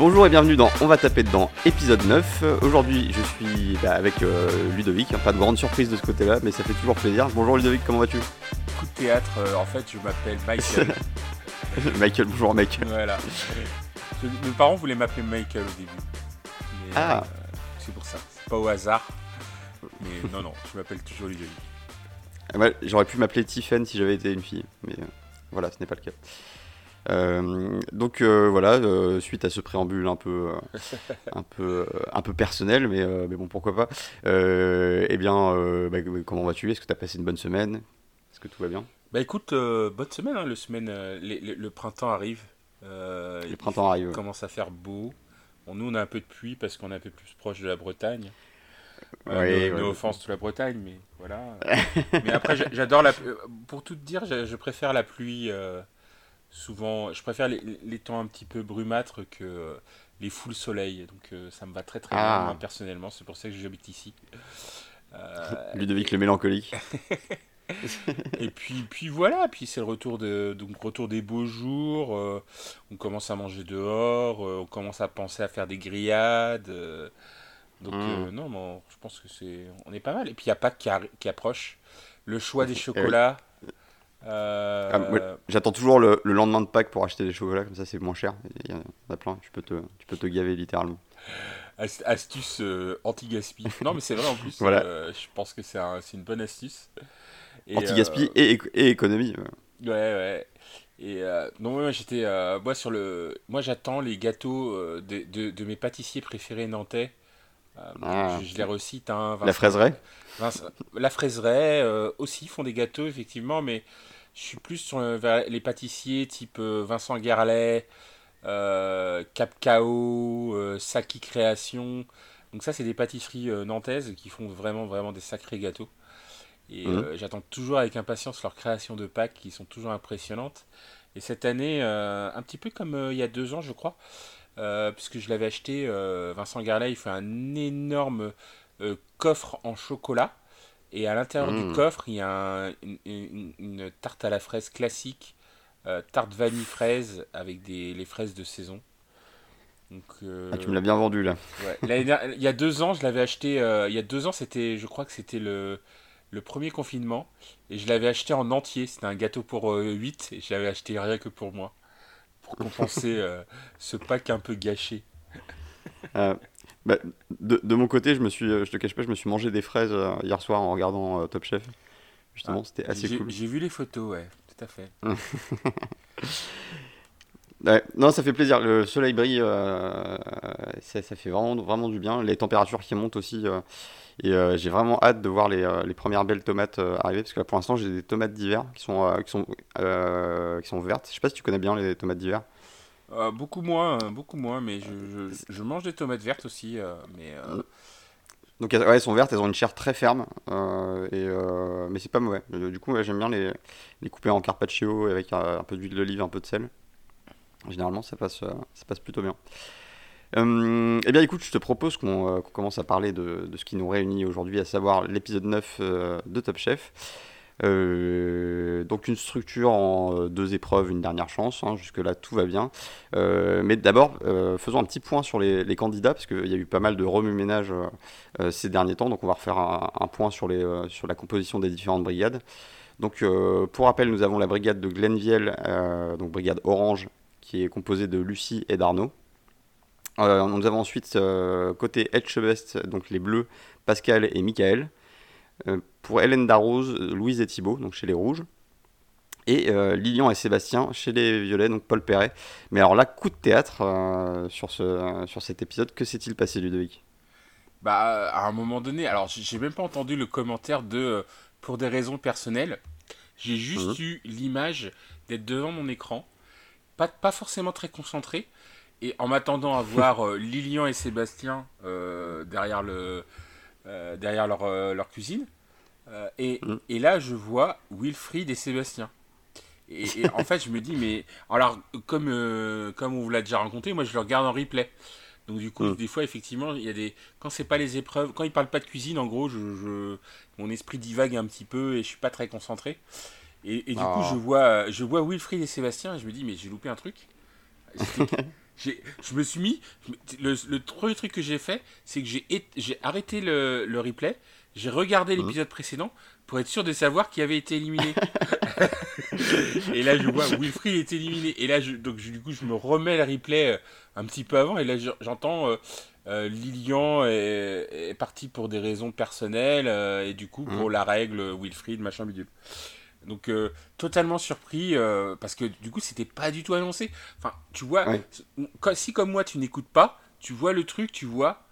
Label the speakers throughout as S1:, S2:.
S1: Bonjour et bienvenue dans On va taper dedans, épisode 9. Euh, Aujourd'hui, je suis bah, avec euh, Ludovic. Pas de grande surprise de ce côté-là, mais ça fait toujours plaisir. Bonjour Ludovic, comment vas-tu?
S2: Coup de théâtre, euh, en fait, je m'appelle Michael.
S1: Michael, bonjour Michael.
S2: voilà. Je- mes parents voulaient m'appeler Michael au début. Mais,
S1: Ah.
S2: euh, c'est pour ça. C'est pas au hasard. Mais non, non, je m'appelle toujours Ludovic.
S1: Ah, J'aurais pu m'appeler Tiffen si j'avais été une fille, mais euh, voilà, ce n'est pas le cas. Euh, donc euh, voilà, euh, suite à ce préambule un peu, un peu, un peu personnel, mais, mais bon, pourquoi pas. Eh bien, bah, comment vas-tu? Est-ce que tu as passé une bonne semaine? Est-ce que tout va bien?
S2: Bah écoute, bonne semaine, hein, le, semaine les- les- le printemps arrive.
S1: Le printemps arrive.
S2: Il commence à faire beau. Bon, nous, on a un peu de pluie parce qu'on est un peu plus proche de la Bretagne. Euh,
S1: Ouais,
S2: no,
S1: ouais.
S2: no offense to la Bretagne, mais voilà. mais après, j'a- j'adore la. Pour tout te dire, je, je préfère la pluie. euh, souvent, je préfère les, les temps un petit peu brumâtres que les foules soleil. Donc, euh, ça me va très très
S1: Ah.
S2: bien, moi, personnellement. C'est pour ça que j'habite ici. Euh,
S1: Ludovic le mélancolique.
S2: et puis, puis voilà, puis c'est le retour, de, donc retour des beaux jours, euh, on commence à manger dehors, on commence à penser à faire des grillades. donc
S1: Mm.
S2: euh, non, bon, je pense que c'est on est pas mal. Et puis il y a Pâques qui, qui approche, le choix des
S1: oui.
S2: chocolats. Euh,
S1: Ah, ouais. J'attends toujours le, le lendemain de Pâques pour acheter des chocolats, comme ça c'est moins cher. Il y en a plein, tu peux te, tu peux te gaver littéralement.
S2: ast- astuce euh, anti-gaspi. non mais c'est vrai en plus,
S1: Voilà.
S2: euh, je pense que c'est un- une bonne astuce.
S1: Anti-gaspi et, et économie. ouais.
S2: Ouais. Et non, moi j'étais. moi, sur le, moi j'attends les gâteaux de, de, de mes pâtissiers préférés nantais. Euh,
S1: Ah.
S2: je, je les recite. Hein,
S1: La
S2: Vincent-
S1: fraiserie
S2: Vincent- la fraiserie euh, aussi font des gâteaux, effectivement, mais je suis plus sur euh, vers les pâtissiers type euh, Vincent Garlet, euh, Cap Cao, euh, Saki Création. Donc, ça, c'est des pâtisseries euh, nantaises qui font vraiment, vraiment des sacrés gâteaux. Et
S1: Mhm.
S2: euh, j'attends toujours avec impatience leurs créations de Pâques qui sont toujours impressionnantes. Et cette année, euh, un petit peu comme euh, il y a deux ans, je crois, euh, puisque je l'avais acheté, euh, Vincent Garlet, il fait un énorme euh, coffre en chocolat. Et à l'intérieur du coffre, il y a un- une, une- une tarte à la fraise classique, euh, tarte vanille fraise avec des, les fraises de saison. Donc, euh,
S1: Ah, tu me l'as bien vendu là.
S2: Ouais. L'année dernière- il y a deux ans, je l'avais acheté. euh, il y a deux ans, c'était, je crois que c'était le, le premier confinement. Et je l'avais acheté en entier. C'était un gâteau pour 8. Et je l'avais acheté rien que pour moi. Pour compenser euh, ce pack un peu gâché.
S1: Euh, bah, de, de mon côté, je me suis, euh, je te cache pas, je me suis mangé des fraises euh, hier soir en regardant Top Chef. Justement, c'était assez cool.
S2: j'ai vu les photos, ouais, tout à fait.
S1: Ouais, non, ça fait plaisir. Le soleil brille, euh, ça, ça fait vraiment, vraiment du bien. Les températures qui montent aussi. euh, et euh, j'ai vraiment hâte de voir les, euh, les premières belles tomates euh, arriver. Parce que là, pour l'instant, j'ai des tomates d'hiver qui sont, euh, qui, sont, euh, qui sont vertes. Je sais pas si tu connais bien les tomates d'hiver.
S2: Euh, beaucoup moins, euh, beaucoup moins, mais je, je, je mange des tomates vertes aussi. euh, mais euh,
S1: Donc elles, ouais, elles sont vertes, elles ont une chair très ferme, euh, et, euh, mais c'est pas mauvais. Euh, Du coup, ouais, j'aime bien les, les couper en carpaccio avec euh, un peu d'huile d'olive, un peu de sel. Généralement, ça passe, euh, ça passe plutôt bien. Euh, eh bien, écoute, je te propose qu'on euh, commence à parler de, ce qui nous réunit aujourd'hui, à savoir l'épisode 9 euh, de Top Chef. Donc une structure en deux épreuves, une dernière chance, hein, jusque-là tout va bien. Mais d'abord, faisons un petit point sur les, candidats, parce qu'il y a eu pas mal de remue-ménage ces derniers temps, donc on va refaire un, point sur, la composition des différentes brigades. Donc pour rappel, nous avons la brigade de Glenviel, euh, donc brigade orange, qui est composée de Lucie et d'Arnaud. Euh, nous avons ensuite euh, côté Etchebest, donc les bleus, Pascal et Michael. Euh, pour Hélène Darroze, Louise et Thibault, donc chez les rouges. Et euh, Lilian et Sébastien chez les violets, donc Paul Perret. Mais alors là, coup de théâtre sur, ce, sur cet épisode, que s'est-il passé Ludovic?
S2: Bah, à un moment donné, alors j'ai même pas entendu le commentaire de pour des raisons personnelles. J'ai juste
S1: Mhm.
S2: eu l'image d'être devant mon écran, pas, pas forcément très concentré, et en m'attendant à voir euh, Lilian et Sébastien euh, derrière, le, euh, derrière leur, leur cuisine. Et,
S1: Mhm.
S2: et là, je vois Wilfried et Sébastien. Et, et en fait, je me dis, mais. Alors, comme, comme on vous l'a déjà raconté, moi je le regarde en replay. Donc, du coup,
S1: Mm.
S2: des fois, effectivement, il y a des. Quand c'est pas les épreuves, quand ils parlent pas de cuisine, en gros, je, je- mon esprit divague un petit peu et je suis pas très concentré. Et, et du coup,
S1: Ah.
S2: je vois, je vois Wilfried et Sébastien et je me dis, mais j'ai loupé un truc. je me suis mis. Le, le premier truc que j'ai fait, c'est que j'ai arrêté le, le replay, j'ai regardé mmh. l'épisode précédent pour être sûr de savoir qui avait été éliminé. et là, je vois Wilfried est éliminé. Et là, je, donc, du coup, je me remets le replay euh, un petit peu avant. Et là, j'entends euh, euh, Lilian est, parti pour des raisons personnelles. et du coup, pour mmh. la règle, Wilfried, machin bidule. Donc totalement surpris parce que du coup c'était pas du tout annoncé. Enfin tu vois, si comme moi tu n'écoutes pas, tu vois le truc, tu vois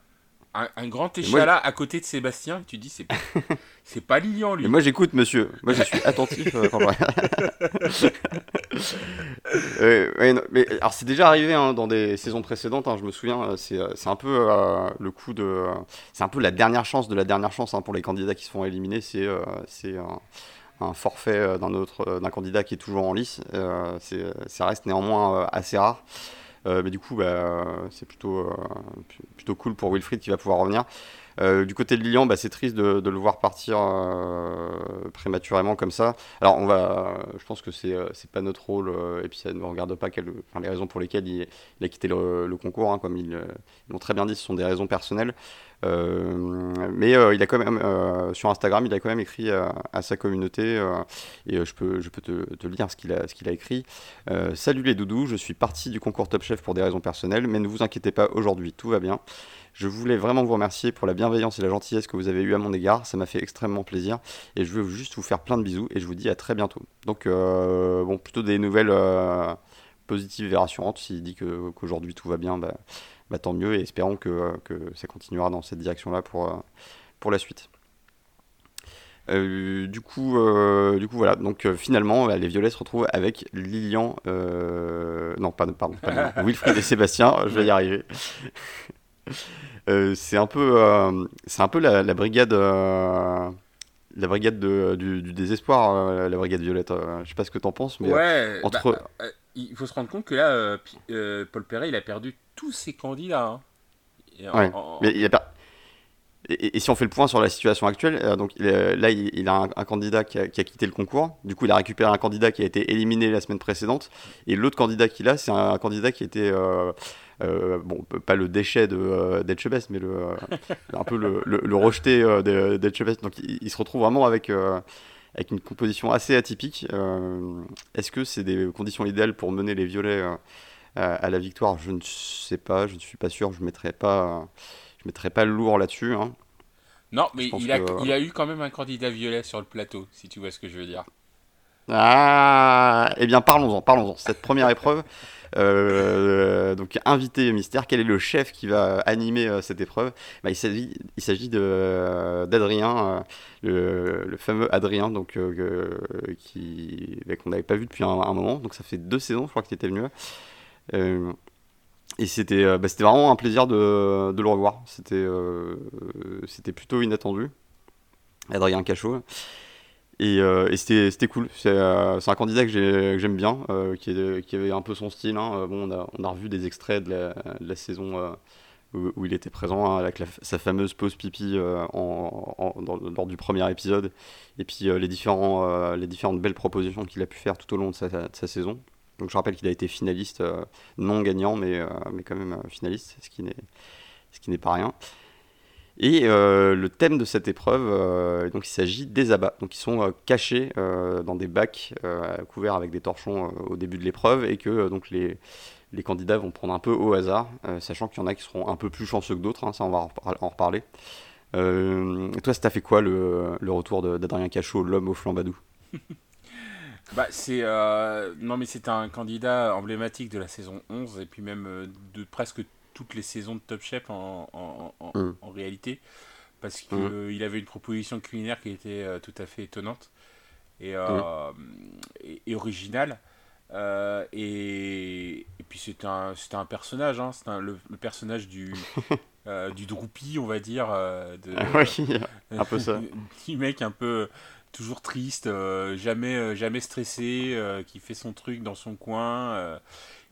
S2: un, grand échalas à côté de Sébastien, tu dis c'est pas, c'est pas Lilian lui.
S1: moi j'écoute monsieur, moi je suis attentif. Euh, mais alors c'est déjà arrivé hein, dans des saisons précédentes, hein, je me souviens, euh, c'est, euh, c'est un peu le coup de, c'est un peu la dernière chance de la dernière chance hein, pour les candidats qui se font éliminer, c'est c'est un, forfait d'un autre d'un candidat qui est toujours en lice, c'est, ça reste néanmoins assez rare. Euh, mais du coup, bah, c'est plutôt, euh, plutôt cool pour Wilfried qui va pouvoir revenir. Euh, du côté de Lilian, bah, c'est triste de, le voir partir prématurément comme ça. Alors, on va, je pense que c'est c'est pas notre rôle, et puis ça ne regarde pas les raisons pour lesquelles il, a quitté le, concours, hein, comme ils l'ont très bien dit, ce sont des raisons personnelles. Euh, mais euh, il a quand même euh, sur Instagram, il a quand même écrit à sa communauté et je peux, te lire ce qu'il a, ce qu'il a écrit. Salut les doudous, je suis parti du concours Top Chef pour des raisons personnelles, mais ne vous inquiétez pas, aujourd'hui tout va bien. Je voulais vraiment vous remercier pour la bienveillance et la gentillesse que vous avez eu à mon égard. Ça m'a fait extrêmement plaisir. Et je veux juste vous faire plein de bisous et je vous dis à très bientôt. Donc, bon, plutôt des nouvelles positives et rassurantes. S'il dit qu'aujourd'hui tout va bien, bah, bah, tant mieux et espérons que, que, ça continuera dans cette direction-là pour, euh, pour la suite. Euh, du coup, euh, du coup voilà. Donc finalement, les Violets se retrouvent avec Lilian, non pas pardon, pas Wilfried et Sébastien. Je vais y arriver. C'est un peu, c'est un peu la, la brigade, la brigade de, du, désespoir, la brigade Violette. je sais pas ce que t'en penses, mais
S2: entre, bah, il faut se rendre compte que là, Paul Perret, il a perdu tous ces candidats.
S1: Hein. Mais il a et, si on fait le point sur la situation actuelle, euh, donc là il, a un, candidat qui a, quitté le concours. Du coup, il a récupéré un candidat qui a été éliminé la semaine précedente. Et l'autre candidat qu'il a, c'est un, candidat qui était euh, euh, bon, pas le déchet de d'Etchebest, mais le un peu le, le, rejeté d'Etchebest. Donc il, se retrouve vraiment avec avec une composition assez atypique. Est-ce que c'est des conditions idéales pour mener les violets à la victoire, je ne sais pas, je ne suis pas sûr, je ne mettrai pas, je mettrai pas le lourd là-dessus. Hein.
S2: Non, mais il a, il a eu quand même un candidat violet sur le plateau, si tu vois ce que je veux dire.
S1: Ah, eh bien parlons-en, parlons-en. Cette première épreuve, euh, donc invité mystère, quel est le chef qui va animer euh, cette épreuve? Bah, Il s'agit, de, d'Adrien, euh, le, fameux Adrien, donc bah, qu'on n'avait pas vu depuis un, moment. Donc ça fait deux saisons, je crois que tu étais venu. Euh, et c'était euh, bah, c'était vraiment un plaisir de, le revoir. C'était euh, c'était plutôt inattendu. Adrien Cachot. Et, et c'était cool. C'est un candidat que j'aime bien, qui, est, qui, avait un peu son style. Hein. Bon, on a, on, a, revu des extraits de la, saison où, il était présent, hein, avec sa fameuse pause pipi en, lors du premier épisode. Et puis les, différents, les différentes belles propositions qu'il a pu faire tout au long de sa, saison. Donc je rappelle qu'il a été finaliste, euh, non gagnant, mais, euh, mais quand même euh, finaliste, ce qui n'est, ce qui n'est pas rien. Et le thème de cette épreuve, donc il s'agit des abats. Donc ils sont cachés dans des bacs couverts avec des torchons au début de l'épreuve et que donc les, les candidats vont prendre un peu au hasard, sachant qu'il y en a qui seront un peu plus chanceux que d'autres, hein, ça on va en reparler. toi, ça t'a fait quoi le, le retour d'Adrien Cachot, l'homme au flambadou?
S2: Bah, c'est euh, non mais c'est un candidat emblématique de la saison 11 et puis même euh, de presque toutes les saisons de Top Chef en, en, en, mm. réalité parce qu'il mm. il avait une proposition culinaire qui était euh, tout à fait étonnante et, mm. et, originale et, et, puis c'était un, un personnage hein, c'est le, le, personnage du du Droupi on va dire de,
S1: oui, un peu ça
S2: du mec un peu toujours triste, euh, jamais, euh, jamais stressé, euh, qui fait son truc dans son coin.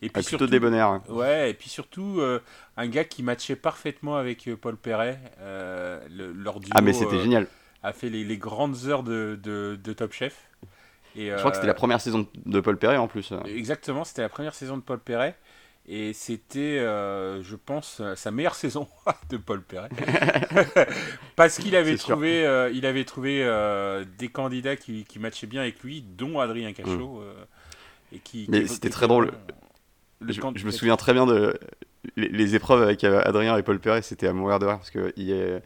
S1: Et puis surtout, débonnaire. Hein.
S2: Ouais, et puis surtout un gars qui matchait parfaitement avec Paul Perret. Le, leur duo,
S1: ah mais c'était génial.
S2: A fait les, les grandes heures de, de, de, Top Chef.
S1: Et, Je crois que c'était la première saison de Paul Perret en plus.
S2: Exactement, c'était la première saison de Paul Perret. Et c'était, euh, je pense, sa meilleure saison de Paul Perret. Parce qu'il avait, trouvé, euh, il avait trouvé euh, des candidats qui, qui, matchaient bien avec lui, dont Adrien Cachot.
S1: et qui, Mais c'était très drôle. Je, me souviens très bien de les, épreuves avec Adrien et Paul Perret, c'était à mourir de rire parce a,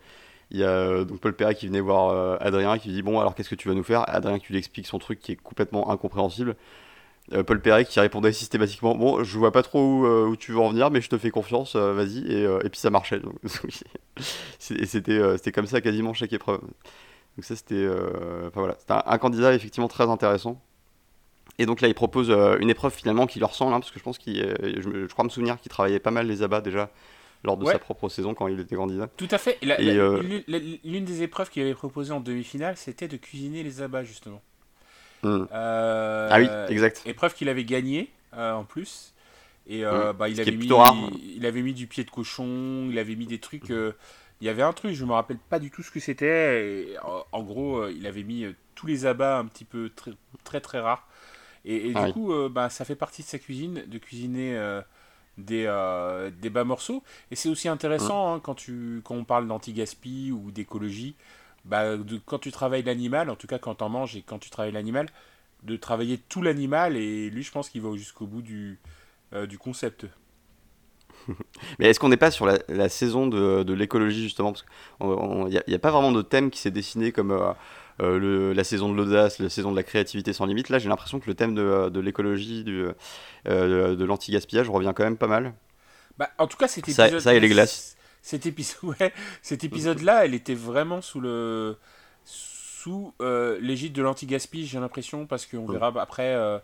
S1: il y a donc Paul Perret qui venait voir Adrien qui lui dit Bon, alors qu'est-ce que tu vas nous faire? Adrien qui lui explique son truc qui est complètement incompréhensible. Euh, Paul Perret qui répondait systématiquement Bon, je vois pas trop où, euh, tu veux en venir, mais je te fais confiance, euh, vas-y. Et, et, puis ça marchait. c'était, c'était comme ça quasiment chaque épreuve. Donc, ça, c'était, enfin, voilà. c'était un, candidat effectivement très intéressant. Et donc là, il propose une épreuve finalement qui leur ressemble, hein, parce que je pense qu'il, je, je, crois me souvenir qu'il travaillait pas mal les abats déjà lors de sa propre saison quand il était candidat.
S2: Tout à fait. l'une des épreuves qu'il avait proposées en demi-finale, c'était de cuisiner les abats justement.
S1: Hmm. Euh, ah oui, exact.
S2: Épreuve qu'il avait gagné euh, en plus. Et euh, hmm. bah, il, avait mis, il avait mis du pied de cochon, il avait mis des trucs. il y avait un truc, je me rappelle pas du tout ce que c'était. En, gros, il avait mis tous les abats un petit peu très très, très rares. Et, ah du coup, bah, ça fait partie de sa cuisine, de cuisiner des, des bas morceaux. Et c'est aussi intéressant hmm. hein, quand, tu, quand on parle d'anti-gaspi ou d'écologie bah, quand tu travailles l'animal, en tout cas quand tu en manges et quand tu travailles l'animal, de travailler tout l'animal. Et lui, je pense qu'il va jusqu'au bout du, euh, du concept.
S1: Mais est-ce qu'on n'est pas sur la, saison de, de l'écologie justement? Parce qu'il n'y a, pas vraiment de thème qui s'est dessiné comme euh, euh, le, la saison de l'audace, la saison de la créativité sans limite. Là, j'ai l'impression que le thème de, de l'écologie, de, de l'anti-gaspillage revient quand même pas mal.
S2: Bah, en tout cas, c'était
S1: ça, ça et les glaces
S2: cet épisode, ouais, cet épisode-là, elle était vraiment sous le sous euh, l'égide de l'anti-gaspi, j'ai l'impression, parce qu'on verra après. Euh,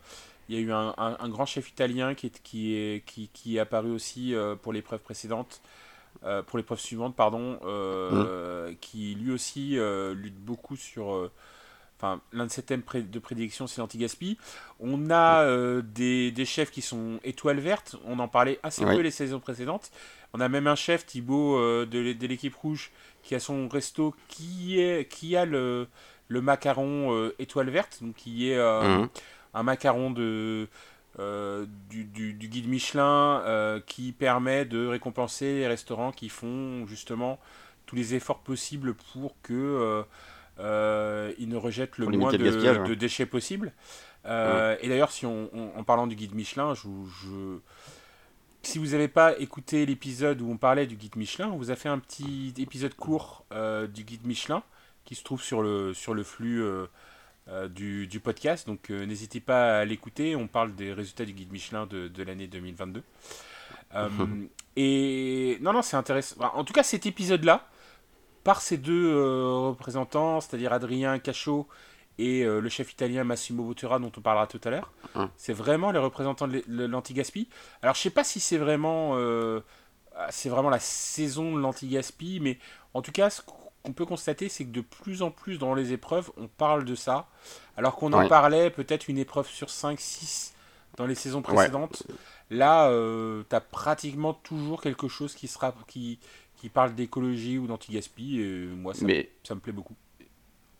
S2: il y a eu un, un, grand chef italien qui est, qui est, qui, qui est apparu aussi euh, pour l'épreuve précédente, pour l'épreuve suivante, pardon, qui lui aussi lutte beaucoup sur enfin l'un de ses thèmes de prédilection c'est l'anti-gaspi. On a des, des, chefs qui sont étoiles vertes, on en parlait assez peu les saisons précédentes. On a même un chef, Thibaut, euh, de, l'équipe rouge, qui a son resto, qui, est, qui a le, le macaron euh, étoile verte, donc qui est euh, mhm. un macaron de, du, du, guide Michelin qui permet de récompenser les restaurants qui font justement tous les efforts possibles pour que ils ne rejettent le moins de, déchets possible. Et d'ailleurs, si on, en parlant du guide Michelin, je, je si vous n'avez pas écouté l'épisode où on parlait du guide Michelin, on vous a fait un petit épisode court euh, du guide Michelin qui se trouve sur le, sur le flux euh, euh, du, du, podcast. Donc n'hésitez pas à l'écouter. On parle des résultats du guide Michelin de, de l'année 2022. et non, non, c'est intéressant. En tout cas, cet épisode-là, par ces deux représentants, c'est-à-dire Adrien Cachot et euh, le chef italien Massimo Bottura dont on parlera tout à l'heure. Hum. C'est vraiment les représentants de l'anti-gaspi. Alors je sais pas si c'est vraiment, euh, c'est vraiment la saison de l'anti-gaspi, mais en tout cas ce qu'on peut constater c'est que de plus en plus dans les épreuves on parle de ça, alors qu'on en parlait peut-être une épreuve sur 5-6 dans les saisons précédentes. Là, euh, tu as pratiquement toujours quelque chose qui, sera, qui, qui parle d'écologie ou d'anti-gaspi, et moi ça, ça me plaît beaucoup.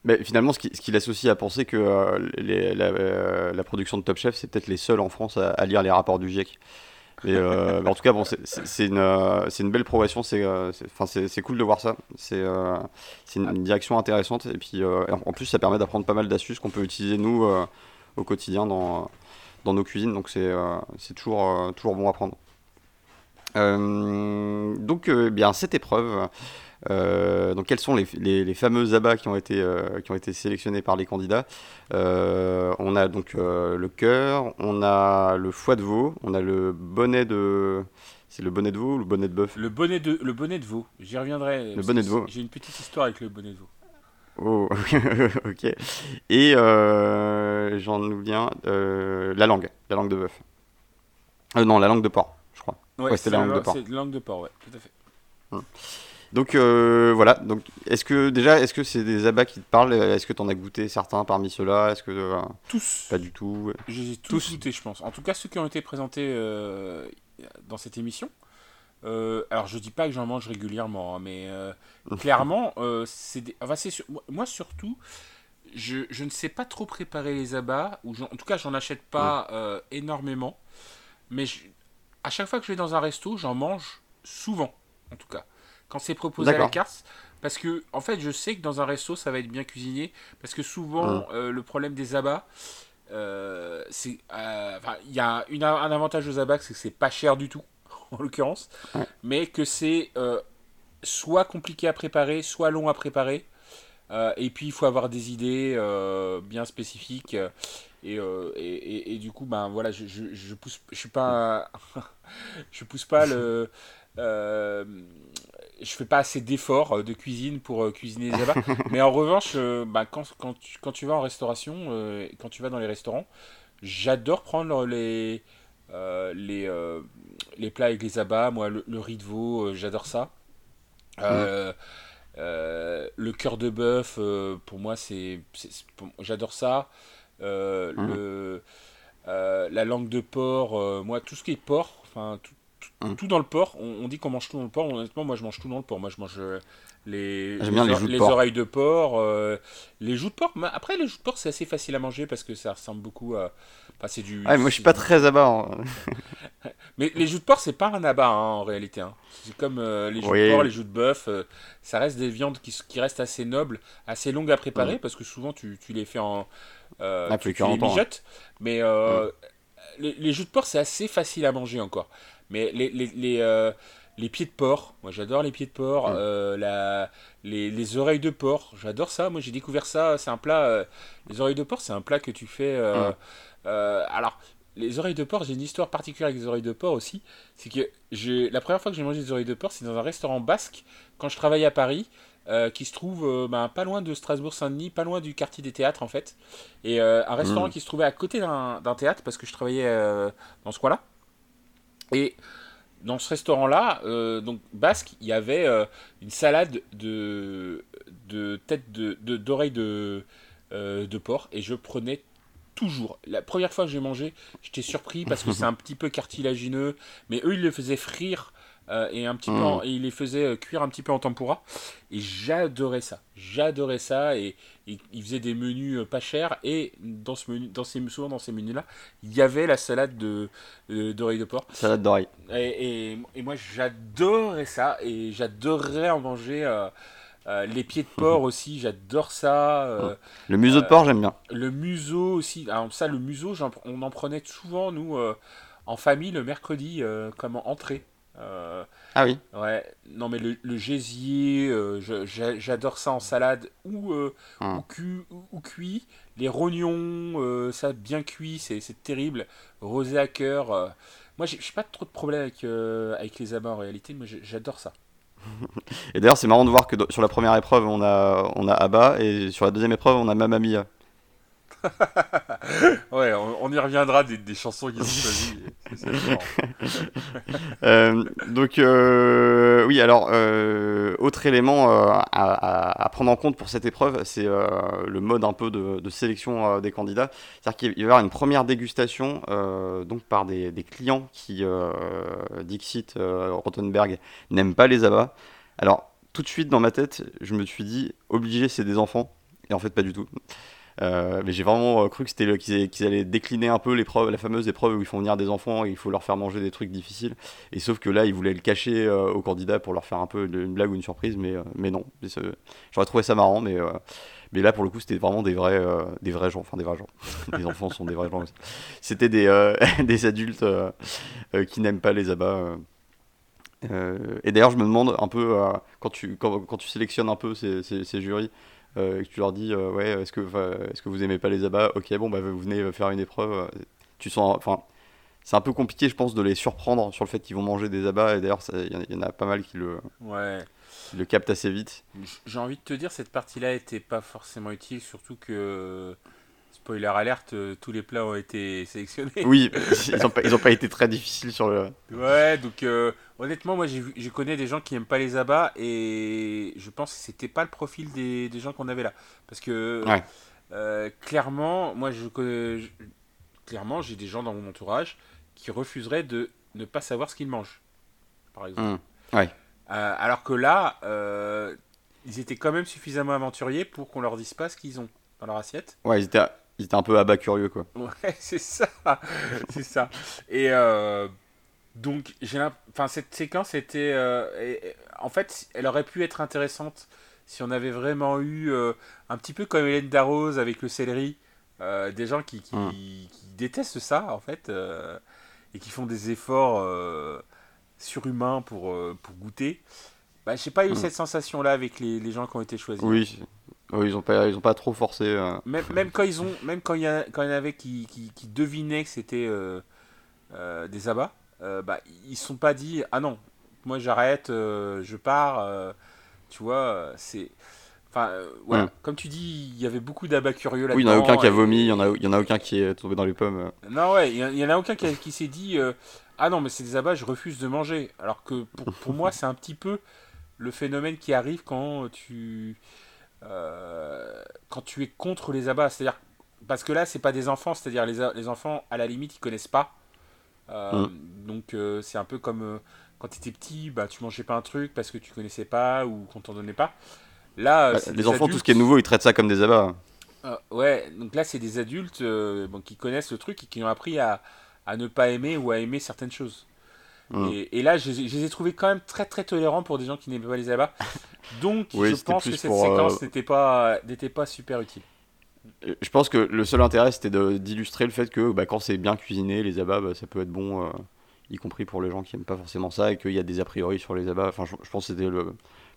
S1: Mais finalement, ce qui, ce qui laisse aussi à penser que euh, les, euh, la, production de Top Chef, c'est peut-être les seuls en France à, lire les rapports du GIEC. Euh, mais en tout cas, bon, c'est une, une, belle progression. C'est cool de voir ça. C'est une, direction intéressante. Et puis, en plus, ça permet d'apprendre pas mal d'astuces qu'on peut utiliser, nous, au quotidien dans, dans nos cuisines. Donc, c'est toujours, toujours bon à prendre. donc, bien, cette épreuve. Euh, donc quels sont les, les, fameux abats qui ont été, euh, qui ont été sélectionnés par les candidats euh, On a donc le cœur, on a le foie de veau, on a le bonnet de... C'est le bonnet de veau ou le bonnet de bœuf?
S2: Le bonnet de, le bonnet de veau, j'y reviendrai.
S1: Le bonnet de veau.
S2: J'ai une petite histoire avec le bonnet de veau.
S1: Oh, ok. Et j'en oublie un, la langue, la langue de bœuf. non, la langue de porc, je crois.
S2: Ouais, c'est la langue de porc. C'est la langue de porc, ouais, tout à fait. Hum.
S1: Donc euh, voilà. Donc est-ce que déjà, est-ce que c'est des abats qui te parlent? Est-ce que tu en as goûté certains parmi ceux-là? Est-ce que euh,
S2: tous
S1: Pas du tout?
S2: J'ai tous goûté, je pense. En tout cas, ceux qui ont été présentés euh, dans cette émission. alors je dis pas que j'en mange régulièrement, hein, mais clairement, c'est moi surtout. Je, je, ne sais pas trop préparer les abats, ou en tout cas j'en achète pas énormément, mais à chaque fois que je vais dans un resto, j'en mange souvent, en tout cas. Quand c'est proposé à la carte, parce que, en fait, je sais que dans un resto, ça va être bien cuisiné. Parce que souvent, mmh. euh, le problème des abats, euh, c'est. Euh, il y a une, un avantage aux abats, c'est que c'est pas cher du tout, en l'occurrence. Mais que c'est soit compliqué à préparer, soit long à préparer. et puis, il faut avoir des idées bien spécifiques. Et, et, et, du coup, ben voilà, je, je, je pousse, je suis pas, je pousse pas le, je fais pas assez d'efforts euh, de cuisine pour euh, cuisiner les abats. mais en revanche, euh, bah, quand, quand, tu, quand, tu, vas en restauration, quand tu vas dans les restaurants, j'adore prendre les, les, les plats avec les abats. Moi, le, riz de veau, j'adore ça. le cœur de bœuf, pour moi, c'est, j'adore ça. le, la langue de porc, moi, tout ce qui est porc, enfin, tout, Hum. tout dans le porc. On, dit qu'on mange tout dans le porc. Honnêtement, moi je mange tout dans le porc. Moi je mange euh, les, les, oreilles de porc, euh, les joues de porc. Mais après, les joues de porc, c'est assez facile à manger parce que ça ressemble beaucoup à. Enfin, c'est du.
S1: moi je suis pas très abat.
S2: Hein. Mais les joues de porc, c'est pas un abat hein, en réalité. Hein. C'est comme euh, les joues de porc, les joues de bœuf. ça reste des viandes qui, qui, restent assez nobles, assez longues à préparer hum. parce que souvent tu, tu les fais en. Ah, tu, les mijotes. Mais les, les joues de porc, c'est assez facile à manger encore. Mais les, les, les, euh, les pieds de porc, moi j'adore les pieds de porc. Euh, la, les, les, oreilles de porc, j'adore ça. Moi j'ai découvert ça. C'est un plat. Euh, les oreilles de porc, c'est un plat que tu fais. alors, les oreilles de porc, j'ai une histoire particulière avec les oreilles de porc aussi. C'est que la première fois que j'ai mangé des oreilles de porc, c'est dans un restaurant basque quand je travaillais à Paris. qui se trouve ben, pas loin de Strasbourg-Saint-Denis, pas loin du quartier des théâtres en fait. Et un restaurant mmh. qui se trouvait à côté d'un théâtre parce que je travaillais dans ce coin-là. Et dans ce restaurant-là, euh, donc basque, il y avait euh, une salade de, de tête de, d'oreilles de, euh, de, porc et je prenais toujours. La première fois que j'ai mangé, j'étais surpris parce que c'est un petit peu cartilagineux, mais eux ils le faisaient frire euh, et un petit peu mm. il les faisait euh, cuire un petit peu en tempura et j'adorais ça j'adorais ça et, il faisait des menus euh, pas chers et dans ce menu dans ces souvent dans ces menus là il y avait la salade de d'oreilles de porc
S1: salade d'oreilles
S2: et, et, moi j'adorais ça et j'adorerais en manger les pieds de porc aussi, j'adore ça.
S1: le museau de porc, j'aime bien.
S2: Le museau aussi. Alors ça, le museau, on en prenait souvent, nous, en famille, le mercredi, comme entrée.
S1: Euh, ah oui
S2: Ouais, non mais le, le gésier, euh, j'adore ça en salade ou, euh, hum. ou, cuit. Les rognons, ça bien cuit, c'est terrible. Rosé à cœur. Moi, j'ai pas trop de problème avec, avec les abats en réalité, moi j'adore ça.
S1: Et d'ailleurs, c'est marrant de voir que sur la première épreuve, on a, on a Abba, et sur la deuxième épreuve, on a Mamma Mia.
S2: ouais, on, y reviendra des, chansons qui sont
S1: euh, donc, euh, oui, alors, euh, autre élément euh, à, prendre en compte pour cette épreuve, c'est le mode un peu de, sélection des candidats. C'est-à-dire qu'il va y avoir une première dégustation donc par des, clients qui, Dixit, Rottenberg, n'aiment pas les abats. Alors, tout de suite dans ma tête, je me suis dit, obligé, c'est des enfants. Et en fait, pas du tout. Euh, mais j'ai vraiment euh, cru que c'était qu'ils allaient décliner un peu l'épreuve, la fameuse épreuve où ils font venir des enfants et il faut leur faire manger des trucs difficiles. Et sauf que là, ils voulaient le cacher euh, aux candidats pour leur faire un peu une blague ou une surprise, mais, mais non. J'aurais trouvé ça marrant, mais, mais là, pour le coup, c'était vraiment des vrais, des vrais gens. Enfin, des vrais gens. les enfants sont des vrais gens. C'était des, des adultes qui n'aiment pas les abats. et d'ailleurs, je me demande un peu, quand, tu, quand, tu sélectionnes un peu ces, ces, jurys, et que tu leur dis euh, ouais est-ce que est-ce que vous aimez pas les abats? Ok bon bah vous venez faire une épreuve euh, tu sens enfin c'est un peu compliqué je pense de les surprendre sur le fait qu'ils vont manger des abats et d'ailleurs il y, en a pas mal qui le
S2: ouais.
S1: le captent assez vite
S2: j'ai envie de te dire cette partie là était pas forcément utile surtout que spoiler alerte, tous les plats ont été sélectionnés.
S1: Oui, ils n'ont pas, pas, été très difficiles sur le.
S2: Ouais, donc Honnêtement, moi, je connais des gens qui n'aiment pas les abats et je pense que c'était pas le profil des, des gens qu'on avait là. Parce que euh, clairement, moi, je connais, clairement, j'ai des gens dans mon entourage qui refuseraient de ne pas savoir ce qu'ils mangent, par exemple.
S1: Mmh. Ouais.
S2: Euh, alors que là, euh, ils étaient quand même suffisamment aventuriers pour qu'on leur dise pas ce qu'ils ont dans leur assiette.
S1: Ouais, ils étaient, ils étaient un peu abats curieux, quoi.
S2: Ouais, c'est ça, c'est ça. Et Donc, j'ai enfin, cette séquence était. Euh, en fait, elle aurait pu être intéressante si on avait vraiment eu euh, un petit peu comme Hélène Darroze avec le céleri. Euh, des gens qui, qui, mm. détestent ça, en fait, et qui font des efforts surhumains pour, pour goûter. Bah, j'ai pas eu mm. cette sensation-là avec les, les, gens qui ont été choisis.
S1: Oui, oui ils ont pas, ils ont pas trop forcé.
S2: Même, même, quand ils ont, même quand il y, quand il y en avait qui, qui, qui devinaient que c'était des abats, euh, bah, ils sont pas dit ah non, moi j'arrête, euh, je pars. Euh, tu vois, c'est. Enfin, voilà. Comme tu dis, il y avait beaucoup d'abats curieux là-dedans.
S1: Oui, il n'y en a aucun qui a vomi, il n'y en, a, y en a aucun qui est tombé dans les pommes.
S2: Non, ouais, il n'y en a aucun qui, qui s'est dit Ah non, mais c'est des abats, je refuse de manger. Alors que pour, pour moi, c'est un petit peu le phénomène qui arrive quand tu. quand tu es contre les abats. C'est-à-dire. Parce que là, c'est pas des enfants, c'est-à-dire les, les enfants, à la limite, ils connaissent pas. Euh, mm. Donc euh, c'est un peu comme euh, quand tu étais petit, bah, tu mangeais pas un truc parce que tu connaissais pas ou qu'on t'en donnait pas. Là,
S1: bah, les enfants, tout ce qui est nouveau, ils traitent ça comme des abats.
S2: ouais, donc là, c'est des adultes bon, qui connaissent le truc et qui ont appris à, à, ne pas aimer ou à aimer certaines choses. Mm. Et, et, là, je, les ai trouvés quand même très très tolérants pour des gens qui n'aimaient pas les abats. Donc, je pense que cette séquence n'était pas, pas super utile
S1: je pense que le seul intérêt c'était d'illustrer le fait que bah, quand c'est bien cuisiné, les abats, bah, ça peut être bon, euh, y compris pour les gens qui n'aiment pas forcément ça et qu'il y a des a priori sur les abats. Enfin, je, pense que c'était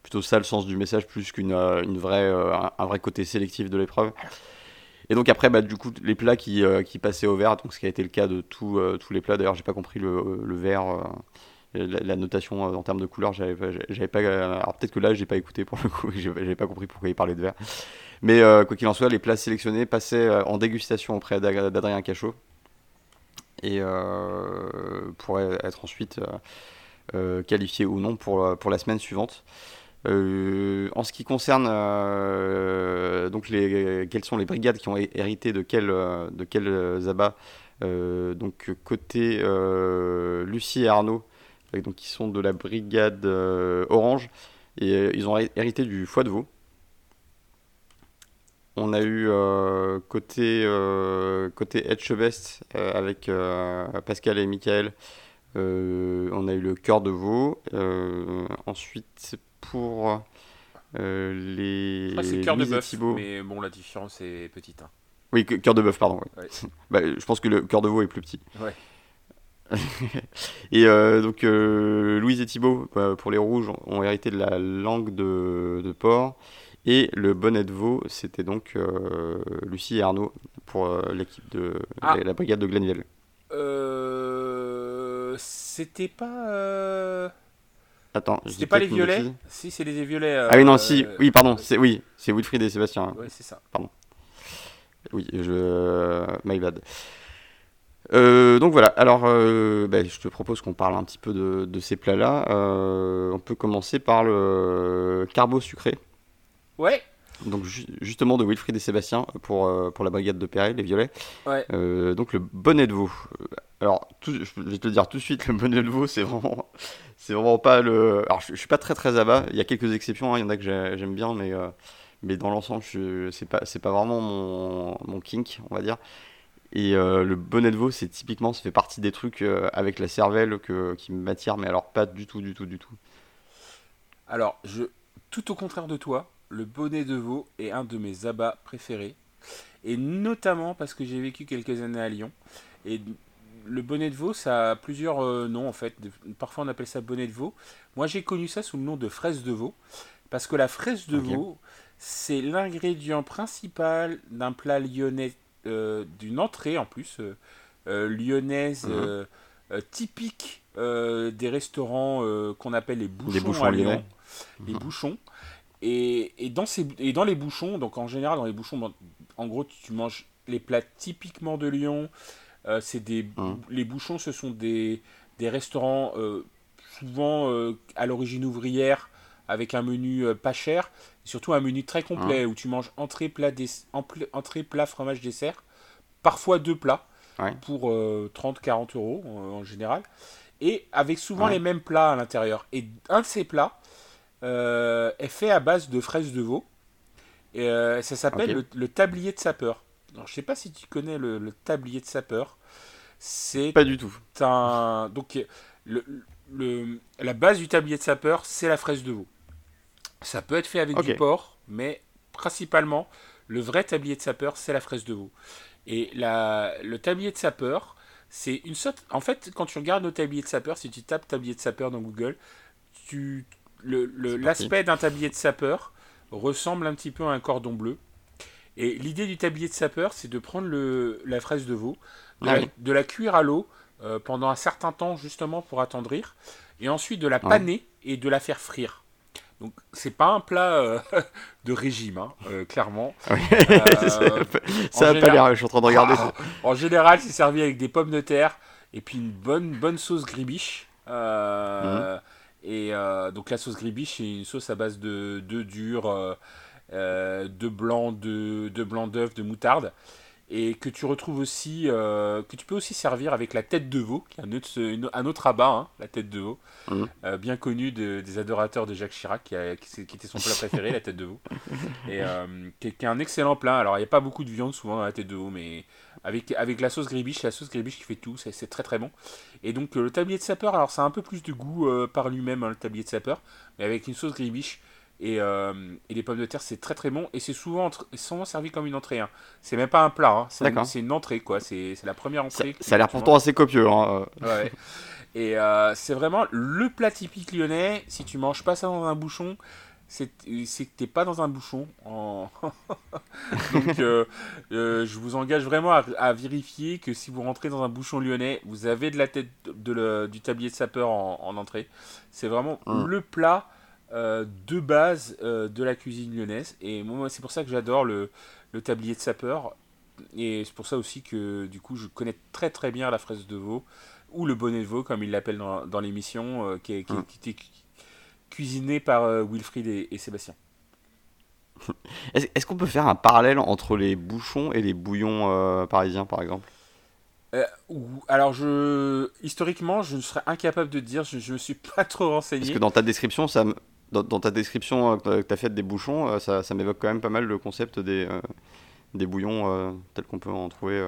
S1: plutôt ça le sens du message plus qu'une euh, une euh, un vrai côté sélectif de l'épreuve. Et donc après, bah, du coup, les plats qui, qui, passaient au vert, donc ce qui a été le cas de tous les plats. D'ailleurs, j'ai pas compris le, le vert. La, notation en termes de couleur, j'avais pas. Alors peut-être que là, j'ai pas écouté pour le coup, j'avais pas compris pourquoi il parlait de vert. Mais euh, quoi qu'il en soit, les plats sélectionnés passaient euh, en dégustation auprès d'Adrien Cachot et euh, pourraient être ensuite qualifiés ou non pour, la semaine suivante. en ce qui concerne donc les, quelles sont les brigades qui ont hérité de quels de quel abats, donc côté Lucie et Arnaud, qui sont de la brigade Orange, et ils ont hérité du foie de veau. On a eu euh, côté, euh, côté euh, avec Pascal et Michael. on a eu le cœur de veau. ensuite, pour les.
S2: c'est cœur de bœuf, mais bon, la différence est petite. Hein.
S1: Oui, cœur de bœuf, pardon. bah, je pense que le cœur de veau est plus petit.
S2: Ouais.
S1: et donc Louise et Thibaut, pour les rouges, ont hérité de la langue de, de porc. Et le bonnet de veau, c'était donc euh, Lucie et Arnaud pour euh, l'équipe de ah. la, brigade de Glenville.
S2: Euh, c'était pas.
S1: Attends,
S2: c'était pas les violets? Si, c'est les violets.
S1: ah oui, non, si, oui, pardon, c'est oui, c'est Wilfried et Sébastien.
S2: Oui, c'est ça.
S1: Pardon. Oui, je. My bad. donc voilà, alors ben, je te propose qu'on parle un petit peu de, de ces plats-là. on peut commencer par le carbo sucré.
S2: Ouais.
S1: Donc justement de Wilfried et Sébastien pour, euh, pour la brigade de Perret, les violets.
S2: Ouais.
S1: Euh, donc le bonnet de veau. Alors je vais te le dire tout de suite, le bonnet de veau c'est vraiment, c'est vraiment pas le. Alors je, suis pas très très à bas. Il y a quelques exceptions, hein. il y en a que j'aime bien, mais euh, mais dans l'ensemble c'est pas c'est pas vraiment mon, mon kink, on va dire. Et le bonnet de veau, c'est typiquement, ça fait partie des trucs avec la cervelle que, qui m'attire, mais alors pas du tout, du tout, du tout.
S2: Alors, je, tout au contraire de toi, le bonnet de veau est un de mes abats préférés. Et notamment parce que j'ai vécu quelques années à Lyon. Et le bonnet de veau, ça a plusieurs euh, noms en fait. Parfois on appelle ça bonnet de veau. Moi j'ai connu ça sous le nom de fraise de veau. Parce que la fraise de veau, c'est l'ingrédient principal d'un plat lyonnais, euh, d'une entrée en plus, euh, lyonnaise, mhm. typique des restaurants qu'on appelle les bouchons, à Lyon. Les mhm. bouchons. Et, dans ces, et dans les bouchons, donc en général dans les bouchons, en gros tu manges les plats typiquement de Lyon. Euh, c'est des, mmh. Les bouchons, ce sont des, des restaurants euh, souvent euh, à l'origine ouvrière avec un menu pas cher, surtout un menu très complet mmh. où tu manges entrée, plat, entrée, plat, fromage, dessert, parfois deux plats pour 30-40 euros en général, et avec souvent les mêmes plats à l'intérieur. Et un de ces plats, euh, est fait à base de fraises de veau. Et, euh, ça s'appelle le, tablier de sapeur. Alors, je sais pas si tu connais le, tablier de sapeur. C'est
S1: pas du tout.
S2: Un... Donc le, le- la base du tablier de sapeur, c'est la fraise de veau. Ça peut être fait avec du porc, mais principalement, le vrai tablier de sapeur, c'est la fraise de veau. Et la, le tablier de sapeur, c'est une sorte. En fait, quand tu regardes le tablier de sapeur, si tu tapes tablier de sapeur dans Google, tu, l'aspect d'un tablier de sapeur ressemble un petit peu à un cordon bleu. Et l'idée du tablier de sapeur, c'est de prendre le, la fraise de veau, de,
S1: Ah
S2: la,
S1: oui.
S2: de la cuire à l'eau euh, pendant un certain temps, justement pour attendrir, et ensuite de la
S1: Ouais.
S2: paner et de la faire frire. Donc, c'est pas un plat euh, de régime, hein, euh, clairement.
S1: Ah oui. Ça
S2: en
S1: a pas l'air, je suis en train de regarder.
S2: Ah, en général, c'est servi avec des pommes de terre et puis une bonne, bonne sauce gribiche.
S1: Mhm.
S2: Et euh, donc la sauce gribiche, c'est une sauce à base de d'œufs durs, euh, euh, de blanc, de, de blanc de moutarde. Et que tu retrouves aussi, euh, que tu peux aussi servir avec la tête de veau, qui est un autre, une- un autre abat, hein, la tête de veau,
S1: Mhm.
S2: euh, bien connu de- des adorateurs de Jacques Chirac, qui, a- qui c'est- qui était son plat préféré, la tête de veau. Et euh, qui, est- qui est un excellent plat. Alors il n'y a pas beaucoup de viande souvent dans la tête de veau, mais avec, avec la sauce gribiche, la sauce gribiche qui fait tout, c'est très très bon. Et donc le tablier de sapeur, alors ça a un peu plus de goût par lui-même, hein, le tablier de sapeur, mais avec une sauce gribiche et, euh, et les pommes de terre, c'est très très bon. Et c'est souvent, souvent servi comme une entrée. Hein. C'est même pas un plat, hein, c'est une,
S1: D'accord.
S2: c'est une entrée quoi. C'est la première entrée.
S1: ça a l'air pourtant assez copieux. Hein.
S2: Ouais. Et euh, c'est vraiment le plat typique lyonnais. Si tu manges pas ça dans un bouchon, c'est c'est que t'es pas dans un bouchon. En... Donc euh, euh, je vous engage vraiment à, à vérifier que si vous rentrez dans un bouchon lyonnais, vous avez de la tête de le- du tablier de sapeur en, en entrée. C'est vraiment
S1: Mm.
S2: le plat euh, de base euh, de la cuisine lyonnaise. Et moi, c'est pour ça que j'adore le, le tablier de sapeur. Et c'est pour ça aussi que du coup je connais très très bien la fraise de veau ou le bonnet de veau comme il l'appelle dans, dans l'émission euh, qui, est- qui,
S1: Mm.
S2: qui était cu- cuisiné par Wilfried et, et Sébastien.
S1: Est-ce qu'on peut faire un parallèle entre les bouchons et les bouillons parisiens, par exemple?
S2: Euh, alors je historiquement je serais incapable de dire, je, je me suis pas trop renseigné.
S1: Parce que dans ta description, ça, me- dans, dans ta description euh, que tu as faite des bouchons, euh, ça, ça m'évoque quand même pas mal le concept des, euh, des bouillons tels qu'on peut en trouver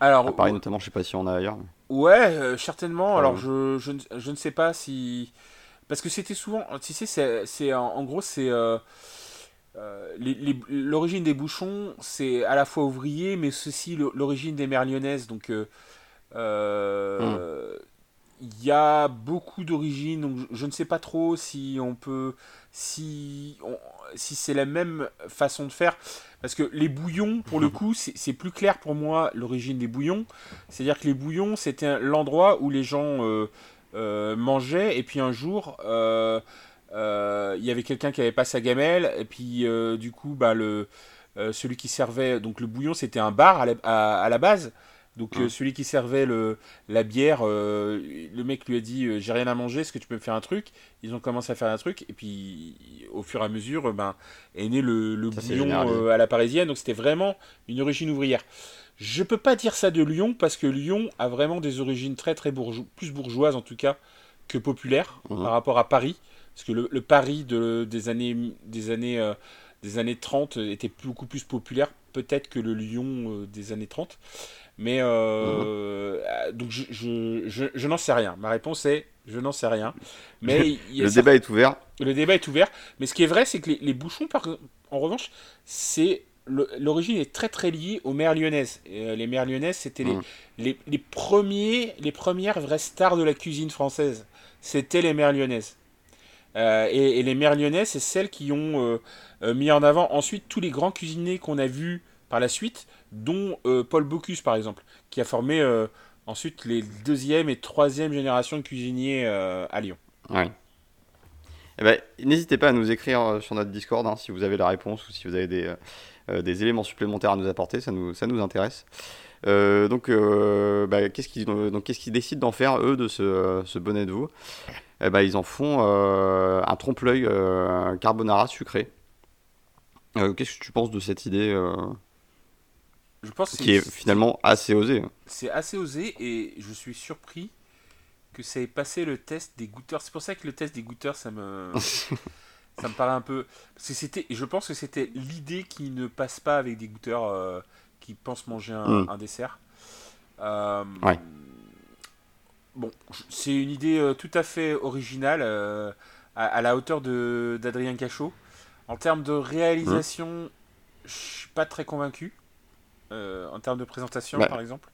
S2: alors
S1: à Paris, notamment. Je sais pas si on a ailleurs. mais-
S2: Ouais, certainement.
S1: Ah
S2: Alors, je, je, ne- je ne sais pas si. Parce que c'était souvent. Tu sais, c'est, en, en gros, c'est. euh, l'origine des bouchons, c'est à la fois ouvrier, mais le- l'origine des mères lyonnaises. Donc, euh, euh, il y a beaucoup d'origines. Donc, je, ne sais pas trop si on peut. Si, on- si c'est la même façon de faire. Parce que les bouillons, pour le coup, c'est plus clair pour moi l'origine des bouillons. C'est-à-dire que les bouillons, c'était l'endroit où les gens euh, euh, mangeaient, et puis un jour, euh, euh, il y avait quelqu'un qui avait pas sa gamelle, et puis du coup, bah, le, celui qui servait, donc le bouillon, c'était un bar à la, à- à la base. Donc euh,
S1: Mhm.
S2: celui qui servait le, la bière, euh, le mec lui a dit euh, j'ai rien à manger, est-ce que tu peux me faire un truc? Ils ont commencé à faire un truc et puis au fur et à mesure, euh, ben, est né le, le
S1: Ça, c'est
S2: bouillon euh, à la parisienne. Donc c'était vraiment une origine ouvrière. Je peux pas dire ça de Lyon parce que Lyon a vraiment des origines très très bourgeoises, plus bourgeoises en tout cas que populaires
S1: Mhm.
S2: par rapport à Paris. Parce que le, le Paris de, des années des années euh, des années 30 était beaucoup plus populaire peut-être que le Lyon euh, des années 30. Mais euh, euh, donc je, je, je, je n'en sais rien. Ma réponse est je n'en sais rien. Mais
S1: Le débat est ouvert.
S2: le débat est ouvert. Mais ce qui est vrai, c'est que les, les bouchons, par, en revanche, c'est l'origine est très très liée aux mères lyonnaises. Euh, les mères lyonnaises, c'était les,
S1: Mhm.
S2: les, les premiers, les premières vraies stars de la cuisine française. C'était les mères lyonnaises. Euh, et, et les mères lyonnaises, c'est celles qui ont mis en avant ensuite tous les grands cuisiniers qu'on a vus par la suite, dont euh, Paul Bocuse par exemple, qui a formé euh, ensuite les deuxième et troisième générations de cuisiniers euh, à Lyon.
S1: Eh ben, N'hésitez pas à nous écrire sur notre Discord hein, si vous avez la réponse ou si vous avez des, des éléments supplémentaires à nous apporter, ça nous, ça nous intéresse. Euh, donc, bah, qu'est-ce qu'ils qu'est-ce décident d'en faire, eux, de ce, ce bonnet de veau? Eh ben, Ils en font un trompe-l'œil carbonara sucré. Qu'est-ce que tu penses de cette idée
S2: Je pense
S1: qui est finalement assez osée
S2: C'est assez osé et je suis surpris que ça ait passé le test des goûteurs. C'est pour ça que le test des goûteurs, ça me, ça me paraît un peu. Parce que c'était, je pense que c'était l'idée qui ne passe pas avec des goûteurs euh, qui pensent manger un,
S1: Mm.
S2: un dessert. Euh,
S1: Ouais.
S2: bon, c'est une idée euh, tout à fait originale, à, à la hauteur de d'Adrien Cachot. En termes de réalisation, je suis pas très convaincu. Euh, en termes de présentation,
S1: Bah,
S2: par exemple.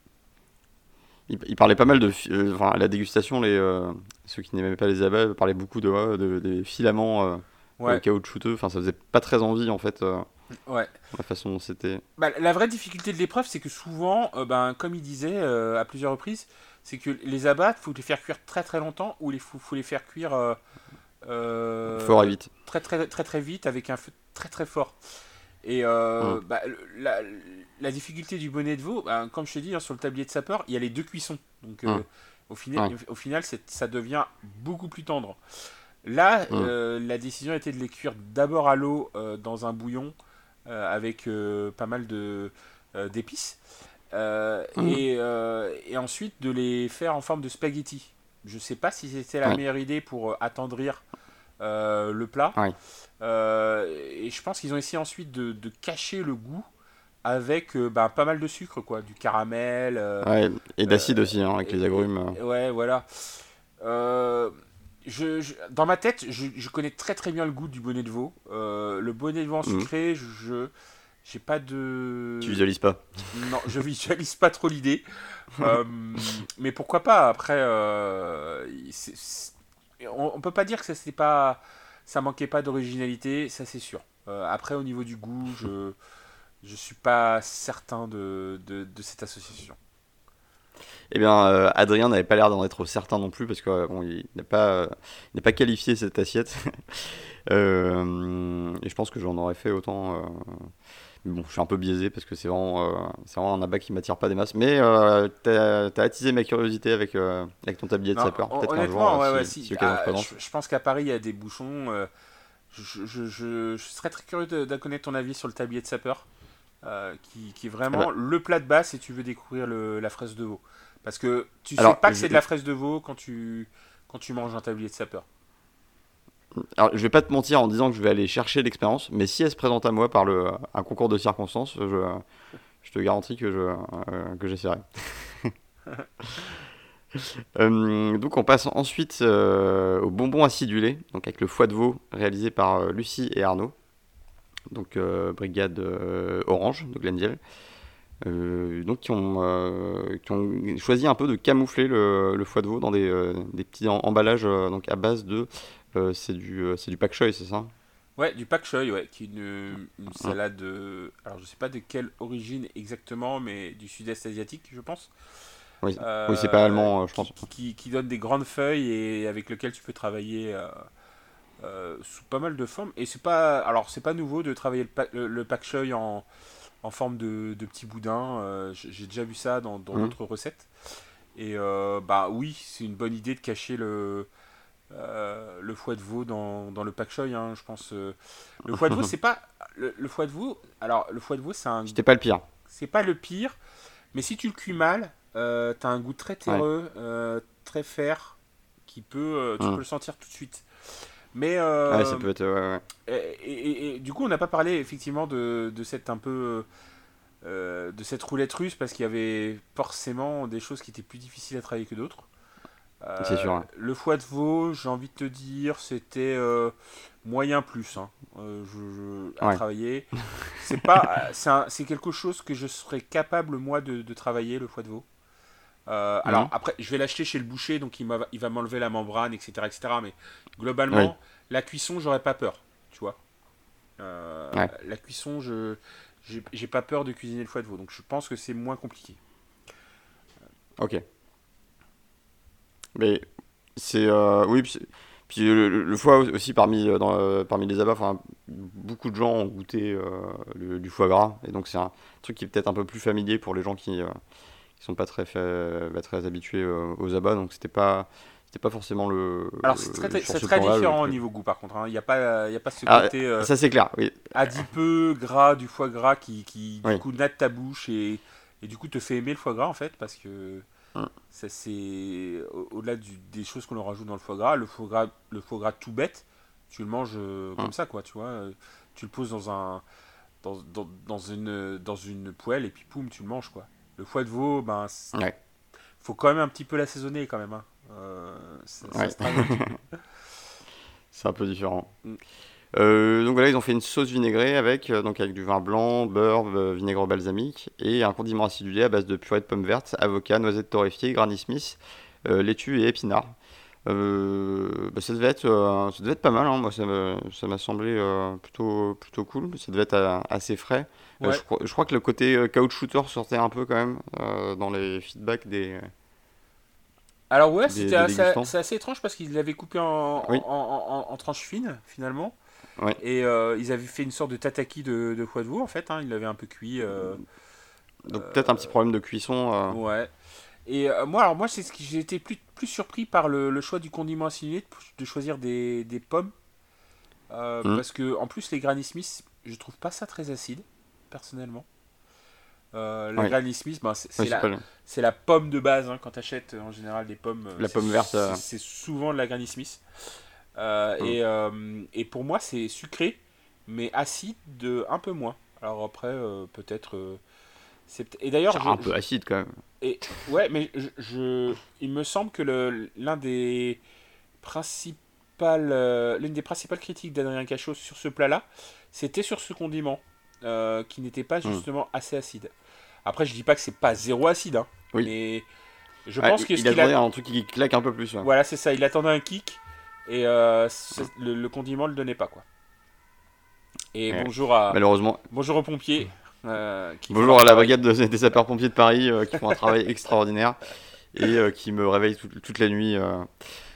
S1: Il, il parlait pas mal de. euh, Enfin, la dégustation, les, euh, ceux qui n'aimaient pas les abats parlaient beaucoup de, des filaments
S2: Ouais,
S1: caoutchouteux. Enfin, ça faisait pas très envie, en fait, euh,
S2: ouais.
S1: la façon dont c'était.
S2: Bah, la vraie difficulté de l'épreuve, c'est que souvent, ben, comme il disait à plusieurs reprises, c'est que les abats, faut les faire cuire très très longtemps ou il faut, faut les faire cuire
S1: Fort et vite.
S2: très très très très vite avec un feu très très fort. Et euh,
S1: Mm.
S2: bah, la, la difficulté du bonnet de veau, bah, comme je t'ai dit, hein, sur le tablier de sapeur, il y a les deux cuissons. Donc euh,
S1: Mm.
S2: au final,
S1: Ouais.
S2: au final ça devient beaucoup plus tendre. Là, euh, la décision était de les cuire d'abord à l'eau euh, dans un bouillon euh, avec euh, pas mal de euh, d'épices. Euh, et, euh, et ensuite de les faire en forme de spaghetti. Je sais pas si c'était la meilleure idée pour euh, attendrir euh, le plat. Euh, et je pense qu'ils ont essayé ensuite de, de cacher le goût avec euh, bah, pas mal de sucre, quoi, du caramel.
S1: Ouais, et d'acide aussi, hein, avec
S2: et-
S1: les agrumes.
S2: Ouais, voilà. Je, je- dans ma tête, je, je connais très très bien le goût du bonnet de veau. Le bonnet de veau en
S1: Mhm.
S2: sucré, je- je j'ai pas de.
S1: Tu visualises pas?
S2: Non, je visualise pas trop l'idée. Euh, mais pourquoi pas? Après, euh, on, on peut pas dire que ça c'est pas, ça manquait pas d'originalité, ça c'est sûr. Euh, après, au niveau du goût, je je suis pas certain de, cette association.
S1: Eh bien, euh, Adrien n'avait pas l'air d'en être certain non plus parce que euh, bon, il n'a pas, qualifié cette assiette. Et je pense que j'en aurais fait autant. Mais bon, je suis un peu biaisé parce que c'est vraiment, euh, vraiment un abat qui m'attire pas des masses. Mais euh, t'as, t'as attisé ma curiosité avec, euh, avec ton tablier de
S2: Non,
S1: sapeur. Peut-être jour,
S2: ouais,
S1: euh,
S2: ouais,
S1: si,
S2: Ah, je, je pense qu'à Paris, il y a des bouchons. je, je, je- je serais très curieux de, de connaître ton avis sur le tablier de sapeur, qui, qui est vraiment
S1: Ah bah.
S2: le plat de base si tu veux découvrir le- la fraise de veau. Parce que tu sais
S1: Alors,
S2: pas que c'est de la fraise de veau quand tu, quand tu manges un tablier de sapeur.
S1: Alors, je vais pas te mentir en disant que je vais aller chercher l'expérience, mais si elle se présente à moi par le, un concours de circonstances, je, te garantis que je euh, que j'essaierai. Euh, donc on passe ensuite euh, au bonbon acidulé, donc avec le foie de veau réalisé par euh, Lucie et Arnaud, donc brigade Orange de Glendiel. Euh, donc qui ont, qui ont choisi un peu de camoufler le, le foie de veau dans des, des petits em- emballages donc à base de euh, c'est du euh, c'est du pak choy c'est ça
S2: Ouais, du pak choy, ouais, qui est une, une salade. euh, alors, je sais pas de quelle origine exactement, mais du sud-est asiatique, je pense.
S1: oui, oui c'est pas allemand euh, je pense
S2: qui, qui- qui donne des grandes feuilles et avec lequel tu peux travailler sous pas mal de formes. Et c'est pas, alors c'est pas nouveau de travailler le, le, le pak choy en, en forme de, de petit boudin. J'ai déjà vu ça dans dans
S1: Mhm.
S2: d'autres recettes. Et bah oui, c'est une bonne idée de cacher le euh, le foie de veau dans, dans le pak choy. hein, je pense. euh. Le foie de veau, c'est pas le, le foie de veau. Alors le foie de veau, c'est un
S1: c'était pas le pire
S2: c'est pas le pire, mais si tu le cuis mal, euh, t'as un goût très terreux, très fer, qui peut, tu
S1: Mm.
S2: peux le sentir tout de suite. Mais euh,
S1: ouais ça peut être ouais,
S2: et, et- et du coup, on n'a pas parlé effectivement de, de cette un peu de cette roulette russe parce qu'il y avait forcément des choses qui étaient plus difficiles à travailler que d'autres. Euh,
S1: sûr, hein.
S2: Le foie de veau, j'ai envie de te dire, c'était euh, moyen plus hein, euh, je- je- à
S1: Ouais.
S2: travailler. C'est pas, c'est quelque chose que je serais capable moi de, de travailler le foie de veau. Alors après, je vais l'acheter chez le boucher, donc il, va m'enlever la membrane, etc., etc. Mais globalement,
S1: Oui.
S2: la cuisson, j'aurais pas peur, tu vois.
S1: Ouais.
S2: La cuisson, je j'ai pas peur de cuisiner le foie de veau, donc je pense que c'est moins compliqué.
S1: ok mais c'est euh, oui puis, le, foie aussi parmi euh, dans, euh, parmi les abats enfin beaucoup de gens ont goûté le- du foie gras et donc c'est un truc qui est peut-être un peu plus familier pour les gens qui qui sont pas très fait- bah, très habitués aux abats donc c'était pas c'était pas forcément le
S2: Alors c'est très, c'est différent au niveau goût par contre. hein. Il n'y a, pas- il y a pas ce
S1: Ah,
S2: côté euh,
S1: ça c'est clair oui
S2: adipeux, gras du foie gras qui, qui du
S1: Oui.
S2: coup natte ta bouche et, et du coup te fait aimer le foie gras en fait parce que
S1: Mm.
S2: ça c'est au- au-delà des choses qu'on leur rajoute dans le foie gras, le foie gras, le foie gras tout bête, tu le manges euh, comme
S1: Mm.
S2: ça quoi, tu vois, tu le poses dans un dans, dans, dans une dans une poêle et puis poum tu le manges quoi. Le foie de veau ben
S1: Ouais.
S2: faut quand même un petit peu l'assaisonner quand même. Hein. Euh,
S1: Ouais. C'est un peu différent.
S2: Mm.
S1: Euh, donc voilà, ils ont fait une sauce vinaigrée avec, euh, donc avec du vin blanc, beurre, euh, vinaigre balsamique et un condiment acidulé à base de purée de pommes vertes, avocat, noisettes torréfiées, Granny Smith, laitue et épinards. Bah, ça, devait être, ça devait être pas mal, hein. Moi ça m'a semblé plutôt, plutôt cool, ça devait être assez frais.
S2: Ouais.
S1: je, crois, je crois que le côté caoutchouteur sortait un peu quand même dans les feedbacks des...
S2: Alors ouais, c'était assez,
S1: dégustants.
S2: c'est assez étrange parce qu'ils l'avaient coupé en,
S1: Oui.
S2: en- en- en tranches fines finalement.
S1: Ouais.
S2: Et euh, ils avaient fait une sorte de tataki de, de foie de veau en fait. hein. Ils l'avaient un peu cuit. euh,
S1: Donc peut-être un petit problème de cuisson. euh,
S2: Ouais. Et moi, alors moi, c'est ce qui j'ai été plus, plus surpris par le, le choix du condiment acidulé, de, de choisir des, des pommes.
S1: Mhm.
S2: Parce que en plus, les Granny Smith, je trouve pas ça très acide, personnellement. Euh, la. Granny Smith, ben, c'est la, pomme de base hein, quand tu achètes en général des pommes.
S1: La pomme verte.
S2: C'est souvent de la Granny Smith. Euh,
S1: Mm.
S2: et, euh, et pour moi, c'est sucré, mais acide de un peu moins. Alors après, euh, peut-être. et d'ailleurs,
S1: un peu acide quand même.
S2: et ouais, mais je, je- il me semble que l'un des principales, euh, l'une des principales critiques d'Adrien Cachot sur ce plat-là, c'était sur ce condiment euh, qui n'était pas
S1: Hmm.
S2: justement assez acide. Après, je dis pas que c'est pas zéro acide, hein,
S1: Oui.
S2: mais je
S1: Ouais,
S2: pense que ce
S1: il a
S2: qu'il
S1: un truc qui claque un peu plus. ouais.
S2: voilà, c'est ça. Il attendait un kick et euh, c'est- le, le condiment le donnait pas quoi. Et
S1: Ouais.
S2: bonjour à
S1: Malheureusement.
S2: bonjour aux pompiers. euh, qui
S1: Bonjour à la brigade de- des sapeurs-pompiers de Paris euh, qui font un travail extraordinaire et qui me réveillent tout- toute la nuit.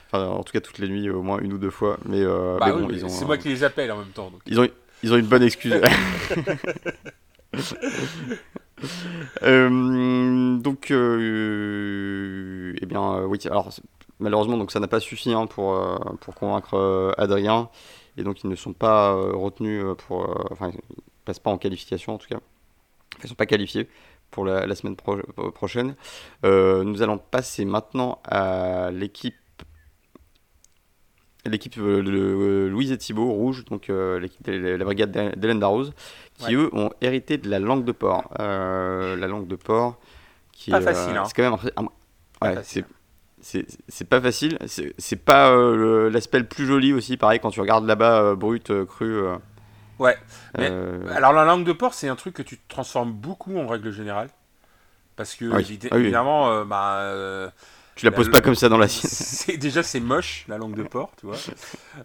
S1: Enfin, en tout cas, toutes les nuits, au moins une ou deux fois. Mais,
S2: Bah
S1: mais
S2: oui,
S1: bon,
S2: mais
S1: ils ont,
S2: c'est moi qui les appelle en même temps. donc.
S1: ils ont, ils ont une bonne excuse. Euh, donc, euh, eh bien, euh, oui. Alors, malheureusement, donc ça n'a pas suffi hein, pour, euh, pour convaincre euh, Adrien, et donc ils ne sont pas euh, retenus pour, enfin, ils passent pas en qualification en tout cas. Ils sont pas qualifiés pour la, la semaine pro- prochaine. Euh, nous allons passer maintenant à l'équipe. L'équipe euh, de Louise et Thibault, rouge, donc euh, l'équipe de la brigade d'Hélène Darroze, qui
S2: Ouais.
S1: eux ont hérité de la langue de porc. La langue de porc, qui
S2: Pas
S1: est,
S2: facile, hein.
S1: C'est quand même
S2: Pas
S1: ouais, c'est c'est pas facile. C'est pas euh, l'aspect le plus joli aussi. Pareil quand tu regardes là-bas euh, brut, euh, cru.
S2: Ouais, mais- Alors la langue de porc, c'est un truc que tu transformes beaucoup en règle générale. Parce que
S1: Oui. Ah oui.
S2: évidemment, bah,
S1: tu la poses
S2: la-
S1: pas comme ça dans l'assiette.
S2: c'est déjà c'est moche la langue de porc, tu vois.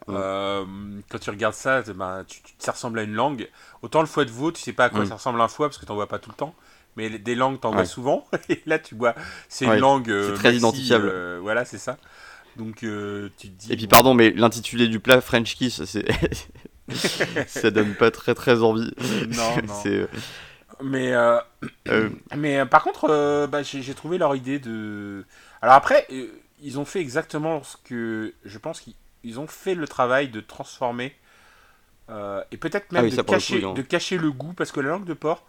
S2: Euh, quand tu regardes ça, bah, tu- tu- ça ressemble à une langue. Autant le foie de veau, tu sais pas à quoi
S1: Mm.
S2: ça ressemble un foie parce que t'en vois pas tout le temps. Mais des langues, t'en vois
S1: Ouais.
S2: souvent. Et là, tu vois, c'est
S1: Ouais,
S2: une langue. euh,
S1: c'est très
S2: maxi,
S1: identifiable.
S2: euh, voilà, c'est ça. Donc euh, tu te dis.
S1: Et puis pardon, mais l'intitulé du plat French Kiss, c'est ça donne pas très très envie.
S2: Non, non. Mais Mais par contre, bah, j'ai trouvé leur idée de. Alors après, ils ont fait exactement ce que. Je pense qu'ils ils ont fait le travail de transformer. et peut-être même
S1: Ah oui,
S2: de,
S1: coup, ont-
S2: de cacher le goût, parce que la langue de porc,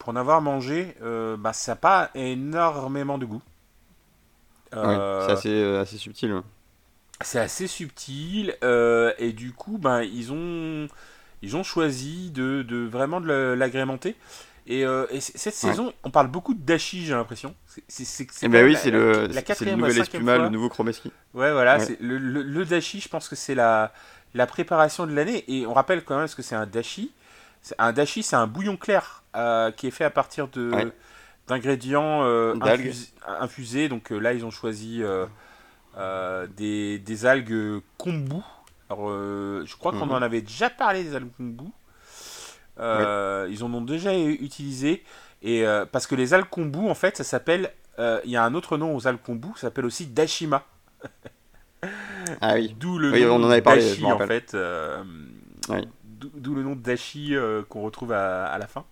S2: pour en avoir mangé, euh, bah, ça n'a pas énormément de goût.
S1: ouais,
S2: Euh,
S1: c'est assez, euh, assez subtil. ouais.
S2: c'est assez subtil euh, et du coup ben ils ont ils ont choisi de, de vraiment de le- l'agrémenter et, euh, cette
S1: Ouais.
S2: saison on parle beaucoup de dashi j'ai l'impression c'est
S1: Eh ben oui, c'est le,
S2: la
S1: le
S2: la
S1: nouvel
S2: cinquième
S1: espuma,
S2: fois.
S1: le nouveau chromeski.
S2: ouais voilà le, le, le dashi je pense que c'est la la préparation de l'année et on rappelle quand même ce que c'est un dashi un dashi c'est un bouillon clair euh, qui est fait à partir de
S1: Ouais.
S2: d'ingrédients euh, infus- infusés donc euh, là ils ont choisi euh, des, des algues kombu. Alors, je crois qu'on
S1: Mhm.
S2: en avait déjà parlé des algues kombu. Ils en ont déjà utilisé. Et, parce que les algues kombu, en fait, ça s'appelle. Il y a un autre nom aux algues kombu, ça s'appelle aussi dashima.
S1: Ah oui.
S2: D'où le
S1: Oui,
S2: nom
S1: on en avait parlé,
S2: dashi,
S1: je
S2: en fait.
S1: Oui.
S2: D'où le nom dashi euh, qu'on retrouve à, à la fin.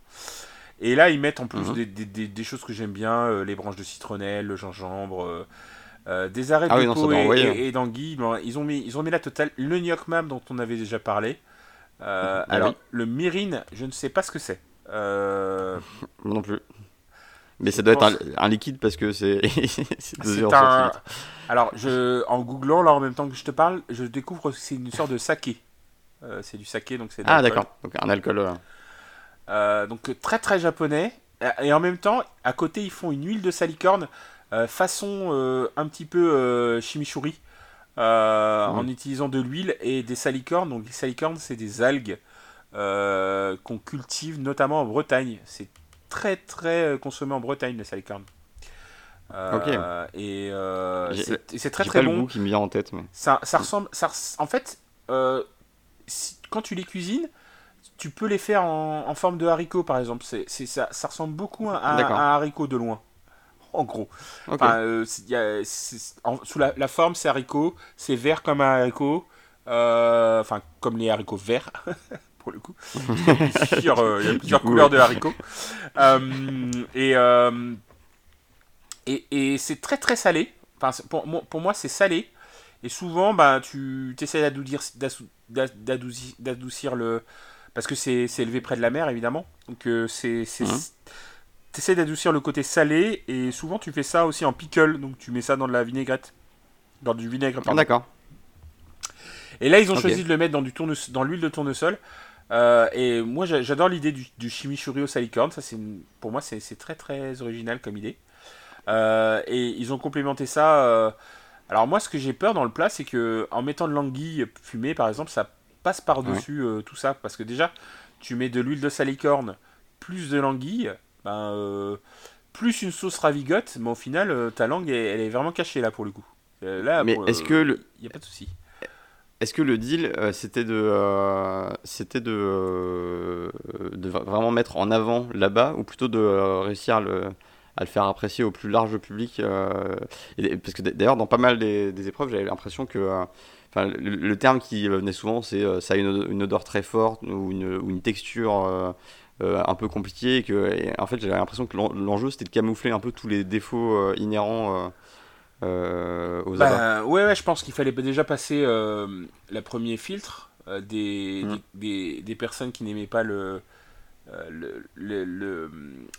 S2: Et là, ils mettent en plus
S1: Mhm.
S2: des, des- des- des choses que j'aime bien, euh, les branches de citronnelle, le gingembre, euh, des arêtes
S1: Ah
S2: de
S1: oui, non, doit
S2: et,
S1: envoyer.
S2: et- et d'anguille. Ils, ont mis, ils ont mis la totale. Le gnocchi mam dont on avait déjà parlé. Euh,
S1: Ah
S2: alors,
S1: oui.
S2: le mirin, je ne sais pas ce que c'est.
S1: Non plus. Mais ça doit
S2: pense-
S1: être un, un liquide parce que c'est
S2: un... Alors, je, en googlant, là, en même temps que je te parle, je découvre que c'est une sorte de saké. Euh, c'est du saké, donc c'est
S1: Ah d'accord. Donc un alcool. euh,
S2: Euh, donc très très japonais. Et en même temps, à côté, ils font une huile de salicorne façon un petit peu chimichurri, en utilisant de l'huile et des salicornes. Donc les salicornes, c'est des algues qu'on cultive notamment en Bretagne. C'est très très consommé en Bretagne, les salicornes.
S1: ok.
S2: Et c'est très très
S1: pas
S2: bon.
S1: le goût qui me vient en tête. Mais...
S2: Ça, ça ressemble. Ça, en fait, quand tu les cuisines, tu peux les faire en, forme de haricot, par exemple. C'est, ça, ça, ressemble beaucoup à, un haricot de loin. En gros. Euh, sous la, forme, c'est haricot. C'est vert comme un haricot. Euh, enfin, comme les haricots verts, pour le coup. Il y a plusieurs, euh, couleurs de haricots. et, et, et c'est très très salé. Enfin, pour, pour moi, c'est salé. Et souvent, bah, tu essaies d'adoucir le, parce que c'est élevé près de la mer évidemment. Donc euh, c'est mmh. d'adoucir le côté salé et souvent tu fais ça aussi en pickle, donc tu mets ça dans de la vinaigrette, dans du vinaigre.
S1: D'accord.
S2: Et là ils ont choisi de le mettre dans du dans l'huile de tournesol. Euh, et moi j'adore l'idée du, du, chimichurri au salicorne, ça c'est pour moi c'est très très original comme idée. Euh, et ils ont complémenté ça. Alors moi ce que j'ai peur dans le plat c'est que en mettant de l'anguille fumée par exemple ça passe par-dessus euh, tout ça. Parce que déjà, tu mets de l'huile de salicorne, plus de l'anguille, ben, euh, plus une sauce ravigote, mais au final, euh, ta langue, elle, est vraiment cachée là pour le coup. là,
S1: mais est-ce que le...
S2: Il n'y a pas de souci.
S1: Est-ce que le deal, c'était de, c'était de, de vraiment mettre en avant là-bas, ou plutôt de réussir à le, à le faire apprécier au plus large public Parce que d'ailleurs, dans pas mal des, des épreuves, j'avais l'impression que le, terme qui venait souvent, c'est euh, ça a une, odeur très forte ou une, ou une texture euh, euh, un peu compliquée. Et que, en fait, j'avais l'impression que l'enjeu c'était de camoufler un peu tous les défauts inhérents aux
S2: bah, ouais, ouais, je pense qu'il fallait déjà passer le premier filtre mmh. des, des, des, personnes qui n'aimaient pas le, le, le,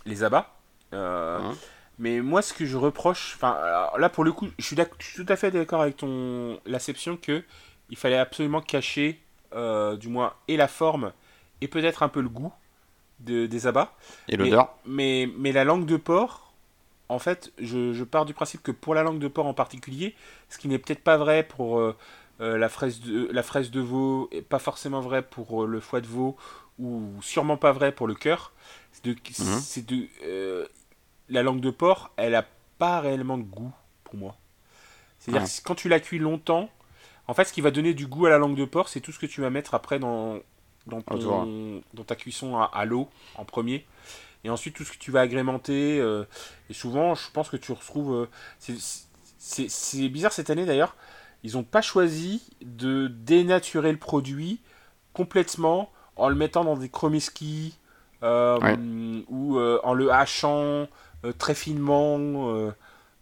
S2: les abats. Mmh. Mais moi, ce que je reproche, enfin, là pour le coup, je suis, tout à fait d'accord avec ton l'acception que il fallait absolument cacher, euh, du moins, et la forme et peut-être un peu le goût de, des abats.
S1: Et l'odeur.
S2: Mais, mais, la langue de porc, en fait, je, pars du principe que pour la langue de porc en particulier, ce qui n'est peut-être pas vrai pour euh, euh, la, fraise de, la fraise de veau, et pas forcément vrai pour le foie de veau, ou sûrement pas vrai pour le cœur, c'est de, mhm. de la langue de porc, elle a pas réellement de goût pour moi. C'est-à-dire que quand tu la cuis longtemps, en fait, ce qui va donner du goût à la langue de porc, c'est tout ce que tu vas mettre après dans, dans, dans ta cuisson à, l'eau en premier. Et ensuite, tout ce que tu vas agrémenter. Euh, et souvent, je pense que tu retrouves. Euh, c'est bizarre cette année d'ailleurs. Ils n'ont pas choisi de dénaturer le produit complètement en le mettant dans des chromiskis euh, ou en le hachant très finement. Euh,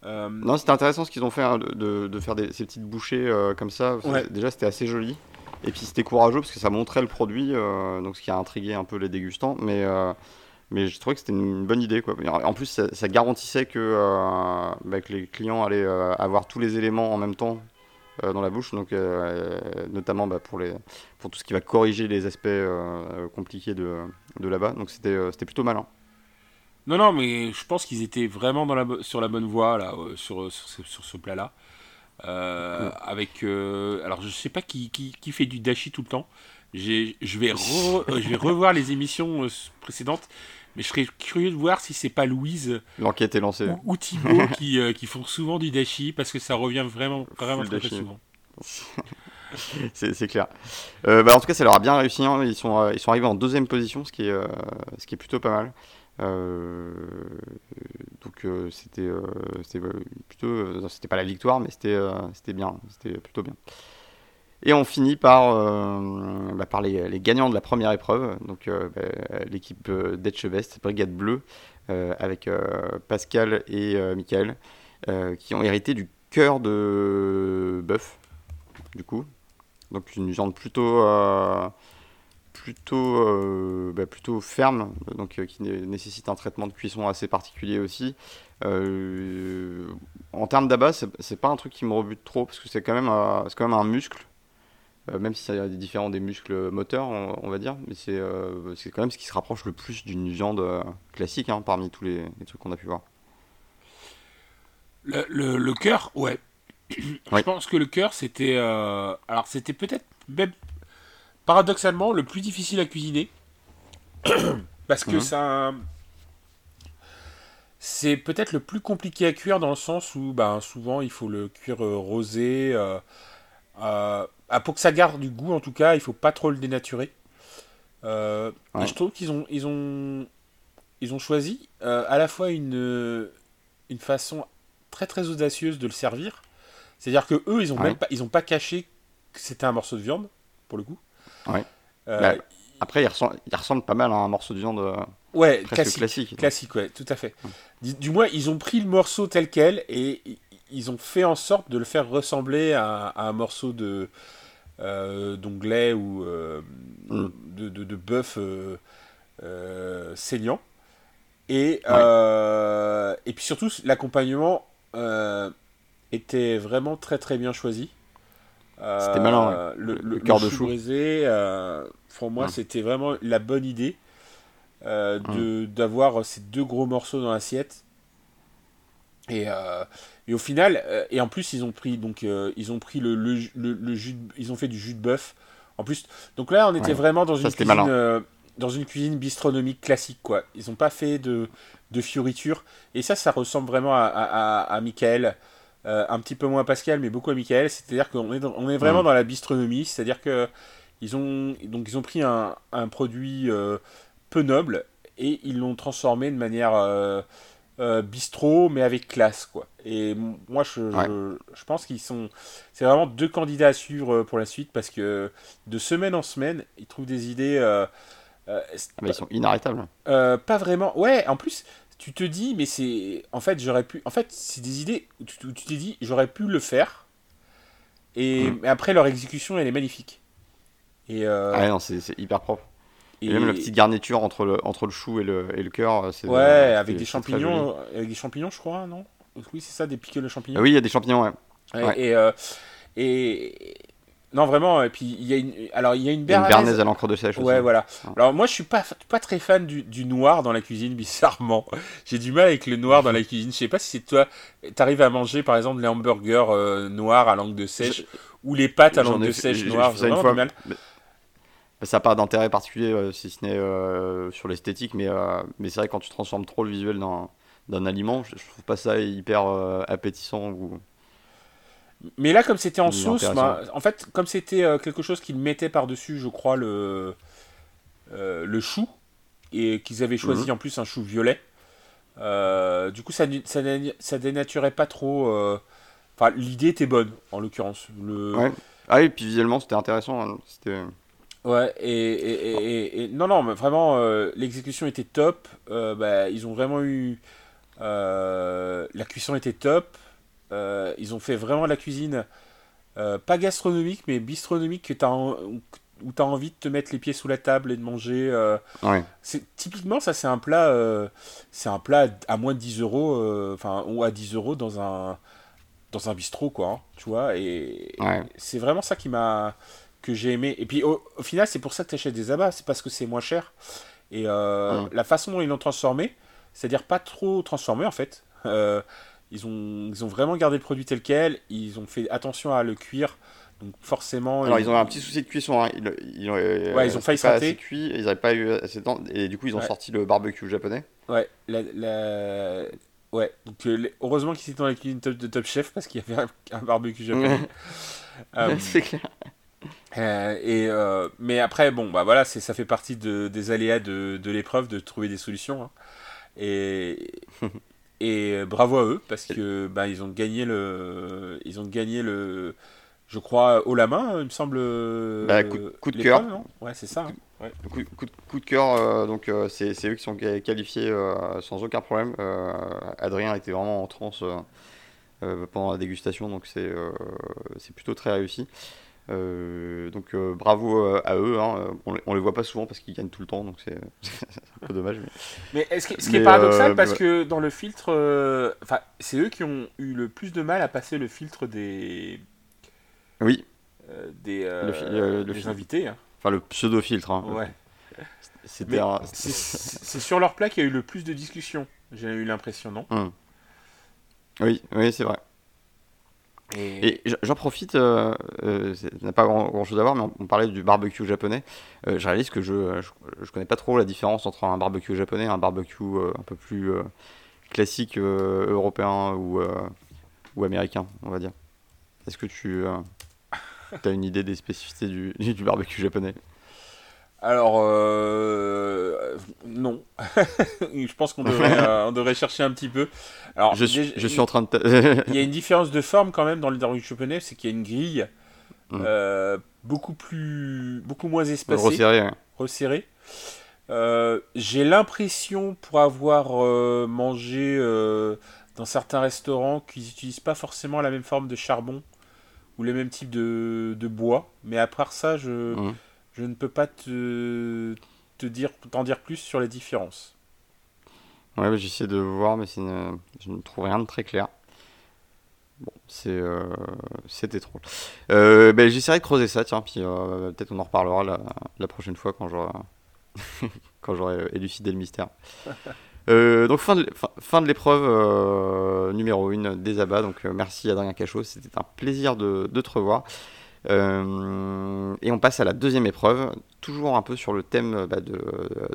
S2: euh,
S1: non, c'était intéressant ce qu'ils ont fait hein, de, de, faire des, ces petites bouchées comme ça. Déjà, c'était assez joli. Et puis c'était courageux parce que ça montrait le produit, donc ce qui a intrigué un peu les dégustants. Mais, mais je trouvais que c'était une bonne idée. Quoi. En plus, ça, garantissait que, bah, que, les clients allaient avoir tous les éléments en même temps dans la bouche, donc notamment bah, pour, les, pour tout ce qui va corriger les aspects compliqués de, de là-bas. Donc c'était plutôt malin.
S2: Non, non, mais je pense qu'ils étaient vraiment dans la, sur la bonne voie là, euh, sur, sur, ce plat-là. Euh, avec, euh, alors je sais pas qui, qui, fait du dashi tout le temps. Je vais, je vais revoir les émissions précédentes, mais je serais curieux de voir si c'est pas Louise.
S1: L'enquête est lancée.
S2: Ou, Thibaut qui, qui, font souvent du dashi parce que ça revient vraiment, vraiment très, souvent.
S1: c'est clair. Bah, en tout cas, ça leur a bien réussi. Hein. Ils, sont, ils sont arrivés en deuxième position, ce qui est, ce qui est plutôt pas mal. Euh, donc euh, c'était euh, plutôt c'était pas la victoire mais c'était c'était bien c'était plutôt bien et on finit par, bah, par les, gagnants de la première épreuve, donc bah, l'équipe d'Etchevest, Brigade Bleue, avec Pascal et Michael, qui ont hérité du cœur de bœuf, du coup. Donc une viande plutôt, plutôt, euh, bah, plutôt ferme, donc euh, qui nécessite un traitement de cuisson assez particulier aussi. Euh, en termes d'abat, c'est pas un truc qui me rebute trop parce que c'est quand même, c'est quand même un muscle, même si c'est différent des muscles moteurs, on, va dire, mais c'est c'est quand même ce qui se rapproche le plus d'une viande classique hein, parmi tous les, trucs qu'on a pu voir.
S2: Le, le, le cœur, ouais. Je pense que le cœur, c'était. alors, c'était peut-être même paradoxalement le plus difficile à cuisiner. Parce que
S1: Mhm.
S2: ça. C'est peut-être le plus compliqué à cuire dans le sens où ben, souvent il faut le cuire euh, rosé. euh, euh, ah, pour que ça garde du goût en tout cas, il faut pas trop le dénaturer.
S1: Ouais.
S2: Et je trouve qu'ils ont, ils ont, ils ont choisi à la fois une, une façon très très audacieuse de le servir. C'est-à-dire que eux, ils ont
S1: Ouais.
S2: même pas, ils ont pas caché que c'était un morceau de viande pour le coup.
S1: Ouais.
S2: Euh,
S1: Bah, Après, il ressemble, il ressemble pas mal à un morceau de viande euh,
S2: ouais, classique.
S1: classique.
S2: Classique, ouais, tout à fait. Du, du moins, ils ont pris le morceau tel quel et ils ont fait en sorte de le faire ressembler à, à un morceau de euh, d'onglet ou euh,
S1: Mm.
S2: de, de, de bœuf euh, saignant. Et, et puis surtout, l'accompagnement était vraiment très très bien choisi. Euh,
S1: C'était malin, ouais.
S2: Le,
S1: Le
S2: le-
S1: cœur
S2: le
S1: de chou.
S2: brisé, euh, pour moi,
S1: Mm.
S2: c'était vraiment la bonne idée euh, de d'avoir ces deux gros morceaux dans l'assiette. Et, euh, et au final, euh, et en plus ils ont pris donc euh, ils ont pris le, le, ju- le, le jus, de- ils ont fait du jus de bœuf. En plus, donc là on était
S1: Ouais.
S2: vraiment dans
S1: Ça,
S2: une cuisine euh, dans une cuisine bistronomique classique quoi. Ils ont pas fait de de fioritures et ça ça ressemble vraiment à à, à, à Michael. Euh, un petit peu moins à Pascal, mais beaucoup à Michael. C'est-à-dire qu'on est, dans- on est vraiment dans la bistronomie. C'est-à-dire que ils ont donc ils ont pris un, un produit euh, peu noble et ils l'ont transformé de manière euh, euh, bistrot mais avec classe quoi. Et moi je,
S1: Ouais.
S2: je, je pense qu'ils sont c'est vraiment deux candidats à suivre pour la suite parce que de semaine en semaine ils trouvent des idées
S1: Ah bah, ils sont inarrêtables.
S2: pas vraiment. Ouais, en plus, tu te dis, mais c'est. En fait, j'aurais pu. En fait, c'est des idées où tu t'es dit, j'aurais pu le faire. Et
S1: Mm.
S2: mais après, leur exécution, elle est magnifique. Et, euh,
S1: Ah ouais, non, c'est hyper propre. Et,
S2: et-
S1: même la petite garniture entre le, entre le chou et le, et le cœur. euh, c'est
S2: Ouais,
S1: euh,
S2: avec des champignons. Avec des champignons, je crois, non? Oui, c'est ça, des piquets de champignons.
S1: Ah oui, il y a des champignons, ouais.
S2: Ouais,
S1: ouais.
S2: Et, euh, et. Non, vraiment, et puis il y a une. Alors, il y a une
S1: bernaise à l'encre de sèche
S2: Ouais,
S1: aussi.
S2: voilà.
S1: Ouais.
S2: Alors moi, je suis pas, pas très fan du, du noir dans la cuisine, bizarrement. J'ai du mal avec le noir dans la cuisine. Je sais pas si c'est toi, t'arrives à manger par exemple les hamburgers euh, noirs à langue de sèche ou les pâtes à
S1: ai
S2: de sèche
S1: j'ai- j'ai
S2: vraiment
S1: fois.
S2: du mal.
S1: mais- ça n'a pas d'intérêt particulier euh, si ce n'est euh, sur l'esthétique, mais, mais c'est vrai quand tu transformes trop le visuel d'un d'un aliment, je, je trouve pas ça hyper appétissant. Ou...
S2: Mais là, comme c'était en sauce, ben, en fait, comme c'était euh, quelque chose qu'ils mettaient par-dessus, je crois, le, euh, le chou, et qu'ils avaient choisi
S1: Mhm.
S2: en plus un chou violet, euh, du coup, ça, ça, ça dénaturait pas trop. Enfin, l'idée était bonne, en l'occurrence. Le...
S1: Ouais. Ah oui, puis visuellement c'était intéressant. hein. C'était...
S2: Ouais, et, et, et- et- et- non, non, mais vraiment, l'exécution était top. Bah, ils ont vraiment eu. la cuisson était top. Euh, ils ont fait vraiment la cuisine, euh, pas gastronomique, mais bistronomique, que t'as en- où tu as envie de te mettre les pieds sous la table et de manger. euh,
S1: Ouais.
S2: c'est typiquement ça, c'est un plat, c'est un plat à moins de 10 euros, enfin ou à 10 euros dans un dans un bistrot quoi, hein, tu vois. Et,
S1: Ouais.
S2: c'est vraiment ça qui m'a que j'ai aimé. Et puis au, au final, c'est pour ça que tu achètes des abats, c'est parce que c'est moins cher. Et la façon dont ils l'ont transformé, c'est-à-dire pas trop transformé en fait. Euh, ils ont ils ont vraiment gardé le produit tel quel. Ils ont fait attention à le cuire. Donc forcément,
S1: Alors ils ont eu un petit souci de cuisson. hein. Ils, ils, euh,
S2: Ouais, ils ont failli
S1: assez cuit, ils n'avaient pas eu assez de temps, et du coup ils ont
S2: Ouais.
S1: sorti le barbecue japonais.
S2: Ouais, la, la- ouais. Donc euh, heureusement qu'ils étaient dans la cuisine de Top Chef parce qu'il y avait un, un barbecue japonais. Euh,
S1: c'est clair.
S2: et mais après bon bah voilà ça fait partie de, des aléas de, de l'épreuve de trouver des solutions. hein. Et et euh, bravo à eux parce que bah ils ont gagné le ils ont gagné le je crois haut la main il me semble.
S1: Bah, coup- coup de cœur.
S2: non? Ouais c'est ça. Ouais.
S1: Coup, coup de- coup de cœur, euh, donc euh, c'est eux qui sont qua- qualifiés euh, sans aucun problème. Euh, Adrien était vraiment en transe euh, euh, pendant la dégustation, donc c'est euh, c'est plutôt très réussi. Euh, donc euh, bravo euh, à eux, hein. on, les- on les voit pas souvent parce qu'ils gagnent tout le temps, donc c'est un peu dommage. mais-
S2: ce qui est
S1: Mais,
S2: paradoxal
S1: euh,
S2: parce que dans le filtre, enfin c'est eux qui ont eu le plus de mal à passer le filtre des
S1: Oui,
S2: des,
S1: Le fi- le- le
S2: des
S1: filtre.
S2: invités. hein.
S1: enfin le pseudo-filtre. hein.
S2: Ouais.
S1: Un-
S2: c'est sur leur plat qu'il y a eu le plus de discussions. J'ai eu l'impression, non?
S1: Hum. Oui, oui, c'est vrai. Et, j'en profite, euh, euh, ça n'a pas grand, chose à voir, mais on, parlait du barbecue japonais. Euh, je réalise que je, je, connais pas trop la différence entre un barbecue japonais et un barbecue un peu plus classique européen ou, ou américain, on va dire. Est-ce que tu as une idée des spécificités du, du barbecue japonais?
S2: Alors, euh, non. je pense qu'on devrait, euh, devrait chercher un petit peu. Alors,
S1: je, suis, je suis en train de.
S2: il y a une différence de forme quand même dans le Darwin japonais, c'est qu'il y a une grille mm. euh, beaucoup plus, beaucoup moins espacée,
S1: resserrée.
S2: resserrée. J'ai l'impression, pour avoir mangé dans certains restaurants, qu'ils n'utilisent pas forcément la même forme de charbon ou le même type de, de bois. Mais à part ça, je mm. Je ne peux pas te, te dire, t'en dire plus sur les différences.
S1: Ouais, j'essaie de voir, mais je ne trouve rien de très clair. Bon, c'est euh, c'était trop. Euh, ben, j'essaierai de creuser ça, tiens, puis euh, peut-être on en reparlera la, la prochaine fois quand j'aurai quand j'aurai élucidé le mystère. donc fin de, fin, de l'épreuve numéro 1 des abats. Donc merci Adrien Cachot, c'était un plaisir de, de te revoir. Euh, et on passe à la deuxième épreuve, toujours un peu sur le thème bah, de,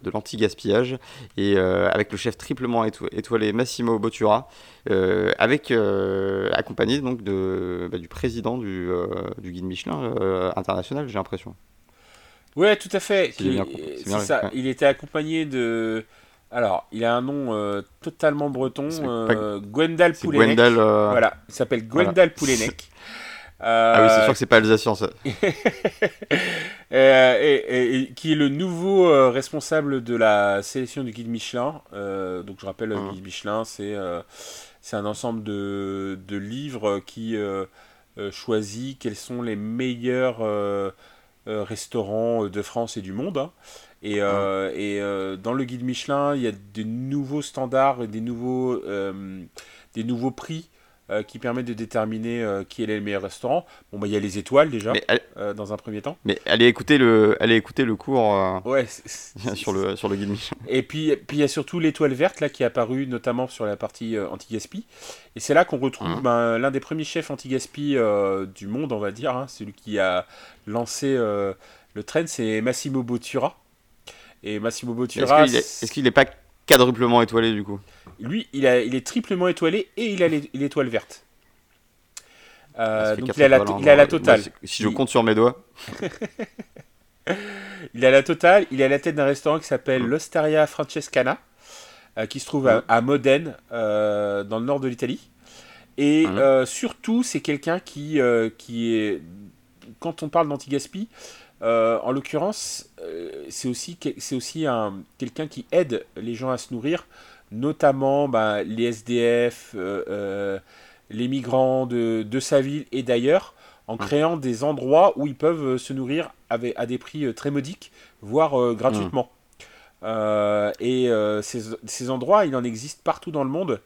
S1: de l'anti-gaspillage, et euh, avec le chef triplement étoilé Massimo Bottura, euh, avec, accompagné donc de, bah, du président du, du guide Michelin international, j'ai l'impression.
S2: Ouais, tout à fait. Ça. Il était accompagné de. Alors, il a un nom totalement breton, Gwendal Poulenec. Voilà, il s'appelle Gwendal voilà.
S1: ah oui, c'est sûr que c'est pas alsacien ça.
S2: Euh, et, qui est le nouveau euh, responsable de la sélection du guide Michelin. Euh, donc je rappelle, le mmh. guide Michelin, c'est c'est un ensemble de, de livres qui choisit quels sont les meilleurs restaurants de France et du monde. Hein. Et, mmh. et dans le guide Michelin, il y a des nouveaux standards et des nouveaux, des nouveaux prix euh, qui permet de déterminer euh, qui est le meilleur restaurant. Bon, bah, il y a les étoiles déjà, euh, dans un premier temps.
S1: Mais allez écouter le, allez écouter le cours ouais, sur, le, sur le guide Michelin.
S2: Et puis, puis il y a surtout l'étoile verte là, qui est apparue notamment sur la partie anti-gaspi. Et c'est là qu'on retrouve mmh. ben, l'un des premiers chefs anti-gaspi du monde, on va dire. Hein, celui qui a lancé le trend, c'est Massimo Bottura. Et Massimo Bottura.
S1: Est-ce qu'il n'est pas quadruplement étoilé du coup
S2: lui, il, a, il est triplement étoilé et il a l'étoile verte. Euh, donc il a, la, il a la totale.
S1: si je compte sur mes doigts.
S2: il a la totale. Il est à la tête d'un restaurant qui s'appelle l'Osteria Francescana, euh, qui se trouve à, Modène, euh, dans le nord de l'Italie. Et mhm. surtout, c'est quelqu'un qui, qui est. Quand on parle d'anti-gaspi, en l'occurrence, c'est aussi, c'est aussi un, quelqu'un qui aide les gens à se nourrir notamment bah, les SDF, euh, euh, les migrants de, sa ville et d'ailleurs, en créant des endroits où ils peuvent euh, se nourrir avec, à des prix très modiques, voire gratuitement. et ces, endroits, il en existe partout dans le monde,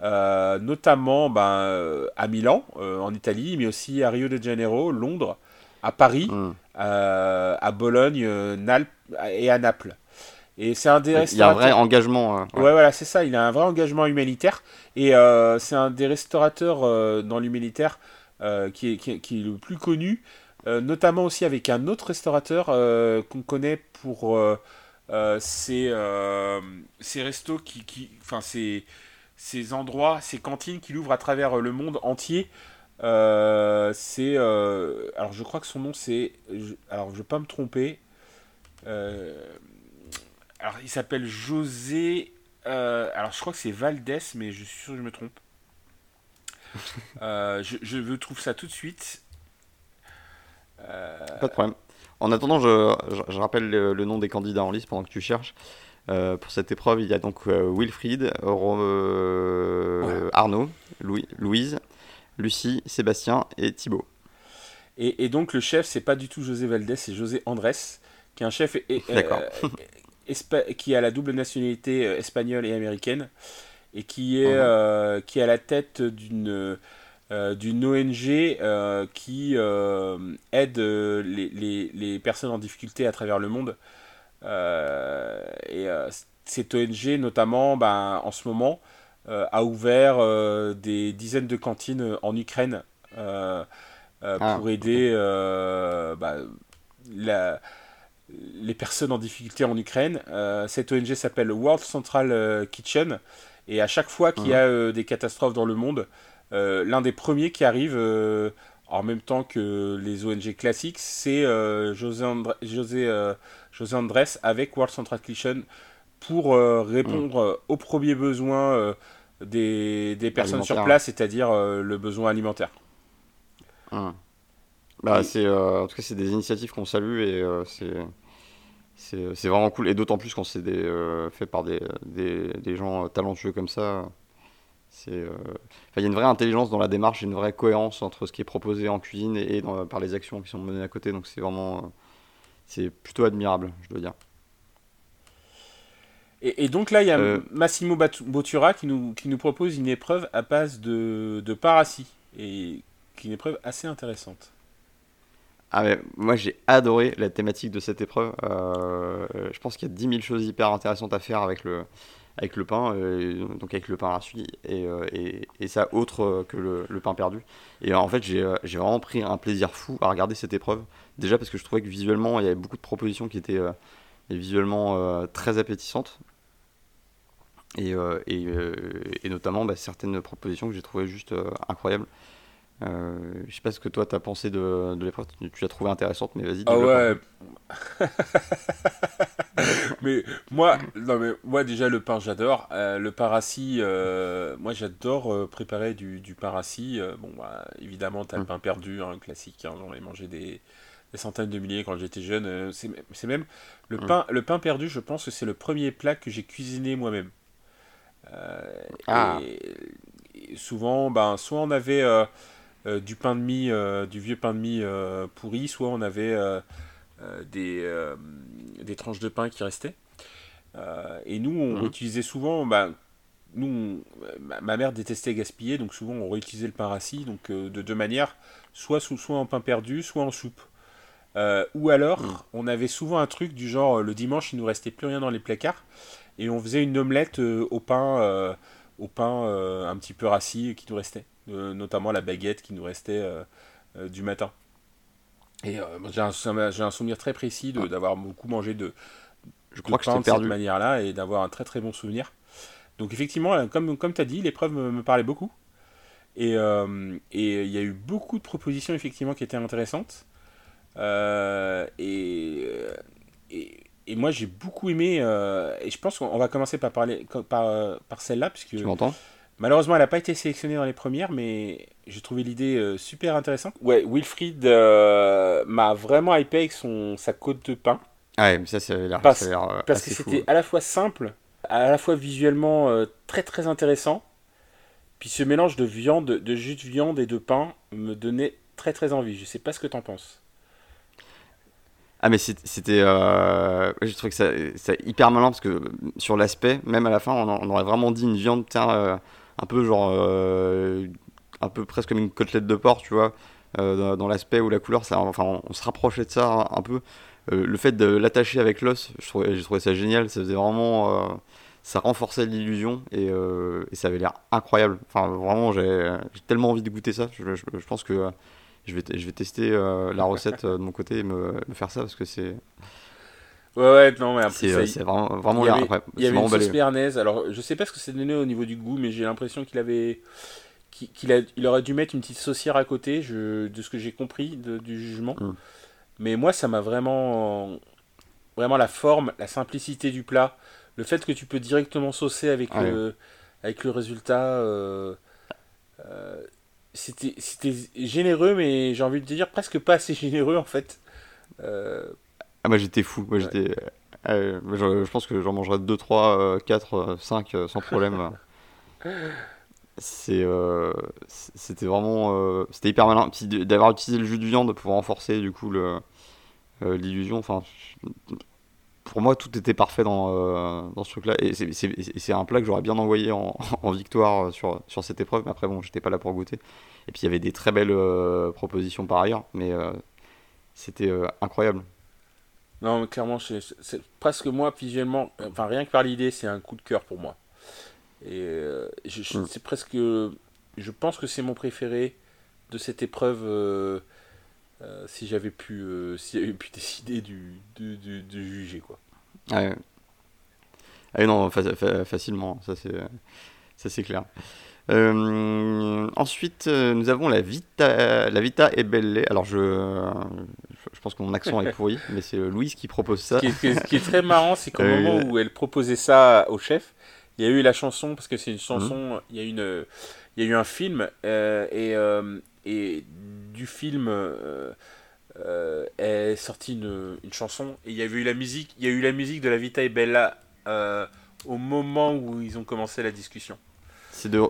S2: notamment ben, à Milan, en Italie, mais aussi à Rio de Janeiro, Londres, à Paris, à Bologne, Naples et à Naples. Et c'est un des
S1: Il y a un vrai engagement.
S2: Euh, ouais. voilà, c'est ça. Il a un vrai engagement humanitaire. Et euh, c'est un des restaurateurs euh, dans l'humanitaire qui est, qui, est, le plus connu, notamment aussi avec un autre restaurateur qu'on connaît pour ces, ces restos qui. qui enfin, ces, ces endroits, ces cantines qu'il ouvre à travers le monde entier. C'est. alors, je crois que son nom, c'est. alors, je ne vais pas me tromper. Euh, alors, il s'appelle José. Euh, alors, je crois que c'est Valdès, mais je suis sûr que je me trompe. Euh, je, je, trouve ça tout de suite.
S1: Euh, Pas de problème. En attendant, je, je, rappelle le, nom des candidats en liste pendant que tu cherches. pour cette épreuve, il y a donc Wilfried, Arnaud, Louis, Louise, Lucie, Sébastien et Thibaut.
S2: Et, et, donc le chef, c'est pas du tout José Valdès, c'est José Andrés, qui est un chef et, qui a la double nationalité euh, espagnole et américaine et qui est, mhm. euh, qui est à la tête d'une euh, d'une ONG qui aide les, les, les, personnes en difficulté à travers le monde. et cette ONG, notamment, ben, en ce moment, a ouvert des dizaines de cantines en Ukraine ah. pour aider bah, la, les personnes en difficulté en Ukraine. cette ONG s'appelle World Central Kitchen et à chaque fois qu'il y a des catastrophes dans le monde, l'un des premiers qui arrive en même temps que les ONG classiques, c'est euh, José, José, euh, José Andrés avec World Central Kitchen pour euh, répondre mm. aux premiers besoins des, des, personnes sur place, c'est-à-dire le besoin alimentaire.
S1: Mm. Bah, c'est, en tout cas, c'est des initiatives qu'on salue et c'est, c'est, vraiment cool. Et d'autant plus quand c'est des, fait par des, des, des, gens talentueux comme ça. C'est, euh, il y a une vraie intelligence dans la démarche, une vraie cohérence entre ce qui est proposé en cuisine et, par les actions qui sont menées à côté. Donc c'est vraiment, euh, c'est plutôt admirable, je dois dire.
S2: Et, donc là, il y a euh, Massimo Bottura qui nous, qui nous propose une épreuve à base de, de parassis, et qui est une épreuve assez intéressante.
S1: Ah mais moi j'ai adoré la thématique de cette épreuve. je pense qu'il y a 10 000 choses hyper intéressantes à faire avec le, avec le pain, euh, donc avec le pain rassis, et, euh, et, et, ça autre que le, le, pain perdu. Et en fait, j'ai vraiment pris un plaisir fou à regarder cette épreuve. Déjà parce que je trouvais que visuellement, il y avait beaucoup de propositions qui étaient euh, visuellement très appétissantes. Et, et, et notamment bah, certaines propositions que j'ai trouvées juste incroyables. Euh, je sais pas ce que toi t'as pensé de, de l'épreuve. Tu, l'as trouvé intéressante, mais vas-y.
S2: Ah ouais. mais moi, non mais moi déjà le pain j'adore. Euh, le pain euh, moi j'adore euh, préparer du, du pain bon, bah, évidemment t'as le mm. pain perdu, hein, classique. Hein, J'en ai mangé des, des, centaines de milliers quand j'étais jeune. C'est même le mm. pain, le pain perdu. Je pense que c'est le premier plat que j'ai cuisiné moi-même. ah. Et, souvent, ben soit on avait euh, du pain de mie, euh, du vieux pain de mie euh, pourri, soit on avait des, des tranches de pain qui restaient. et nous, on utilisait réutilisait souvent, nous, ma mère détestait gaspiller, donc souvent on réutilisait le pain rassis, donc de deux manières, soit, sous, soit en pain perdu, soit en soupe. Ou alors, on avait souvent un truc du genre, le dimanche, il nous restait plus rien dans les placards, et on faisait une omelette au pain, au pain un petit peu rassis qui nous restait. Euh, notamment la baguette qui nous restait euh, euh, du matin. Et j'ai un, un, souvenir très précis ah. d'avoir beaucoup mangé de,
S1: je crois que
S2: pain de cette manière-là et d'avoir un très très bon souvenir. Donc effectivement, comme, comme tu as dit, l'épreuve me, parlait beaucoup. Et il y a eu beaucoup de propositions effectivement qui étaient intéressantes. Et, et, moi j'ai beaucoup aimé, et je pense qu'on va commencer par parler par, par celle-là, puisque...
S1: Tu m'entends?
S2: Malheureusement, elle n'a pas été sélectionnée dans les premières, mais j'ai trouvé l'idée euh, super intéressante. Ouais, Wilfried euh, m'a vraiment hypé avec son, sa côte de pain.
S1: Ah ouais, mais ça, ça l'air
S2: Parce, euh, parce que c'était à la fois simple, à la fois visuellement très très intéressant. Puis ce mélange de viande, de jus de viande et de pain me donnait très très envie. Je sais pas ce que t'en penses.
S1: Ah mais c'était, euh, je trouve que c'est hyper malin parce que sur l'aspect, même à la fin, on, aurait vraiment dit une viande, tiens, un peu genre euh, un peu presque comme une côtelette de porc tu vois euh, dans, l'aspect ou la couleur ça enfin on, se rapprochait de ça un, peu. Euh, le fait de l'attacher avec l'os j'ai trouvé, ça génial ça faisait vraiment ça renforçait l'illusion et, ça avait l'air incroyable. Enfin vraiment j'ai tellement envie de goûter ça je, pense que je vais, je vais tester la recette de mon côté et me, faire ça parce que c'est
S2: Ouais, ouais, non, mais
S1: c'est vraiment, vraiment
S2: Il y avait, il y avait une sauce béarnaise. Alors, je sais pas ce que c'est donné au niveau du goût, mais j'ai l'impression qu'il avait. qu'il a, il aurait dû mettre une petite saucière à côté, je, de ce que j'ai compris du jugement. Mm. Mais moi, ça m'a vraiment. Vraiment la forme, la simplicité du plat, le fait que tu peux directement saucer avec, le, avec le résultat. Euh, euh, c'était généreux, mais j'ai envie de te dire presque pas assez généreux en fait. Euh,
S1: ah, moi j'étais fou. Moi, j'étais, euh, je, pense que j'en mangerais 2, 3, 4, 5 sans problème. C'est, euh, c'était vraiment. Euh, c'était hyper malin. d'avoir utilisé le jus de viande pour renforcer du coup le, l'illusion. Enfin, pour moi, tout était parfait dans, dans ce truc-là. Et c'est, un plat que j'aurais bien envoyé en, en, victoire sur, sur cette épreuve. Mais après, bon, j'étais pas là pour goûter. Et puis, il y avait des très belles propositions par ailleurs. Mais c'était incroyable.
S2: Non, clairement, c'est presque moi, visuellement, enfin rien que par l'idée, c'est un coup de cœur pour moi. Et euh, je- je-
S1: Mm.
S2: c'est presque. Je pense que c'est mon préféré de cette épreuve. Euh, si j'avais pu, euh, si j'avais pu décider du, juger quoi.
S1: Ah, ouais. Ah non, fa- fa- facilement, ça c'est ça c'est clair. Euh, ensuite, nous avons la Vita, la Vita e Belle. Alors, je, je pense que mon accent est pourri, mais c'est Louise qui propose ça.
S2: Ce qui est, ce qui très marrant, c'est qu'au moment où elle proposait ça au chef, il y a eu la chanson, parce que c'est une
S1: Mhm.
S2: chanson, il y a eu une, il y a eu un film, euh, et, euh, et du film euh, euh, est sortie une, une chanson, et il y avait eu la musique, il y a eu la musique de la Vita e Bella euh, au moment où ils ont commencé la discussion.
S1: C'est de,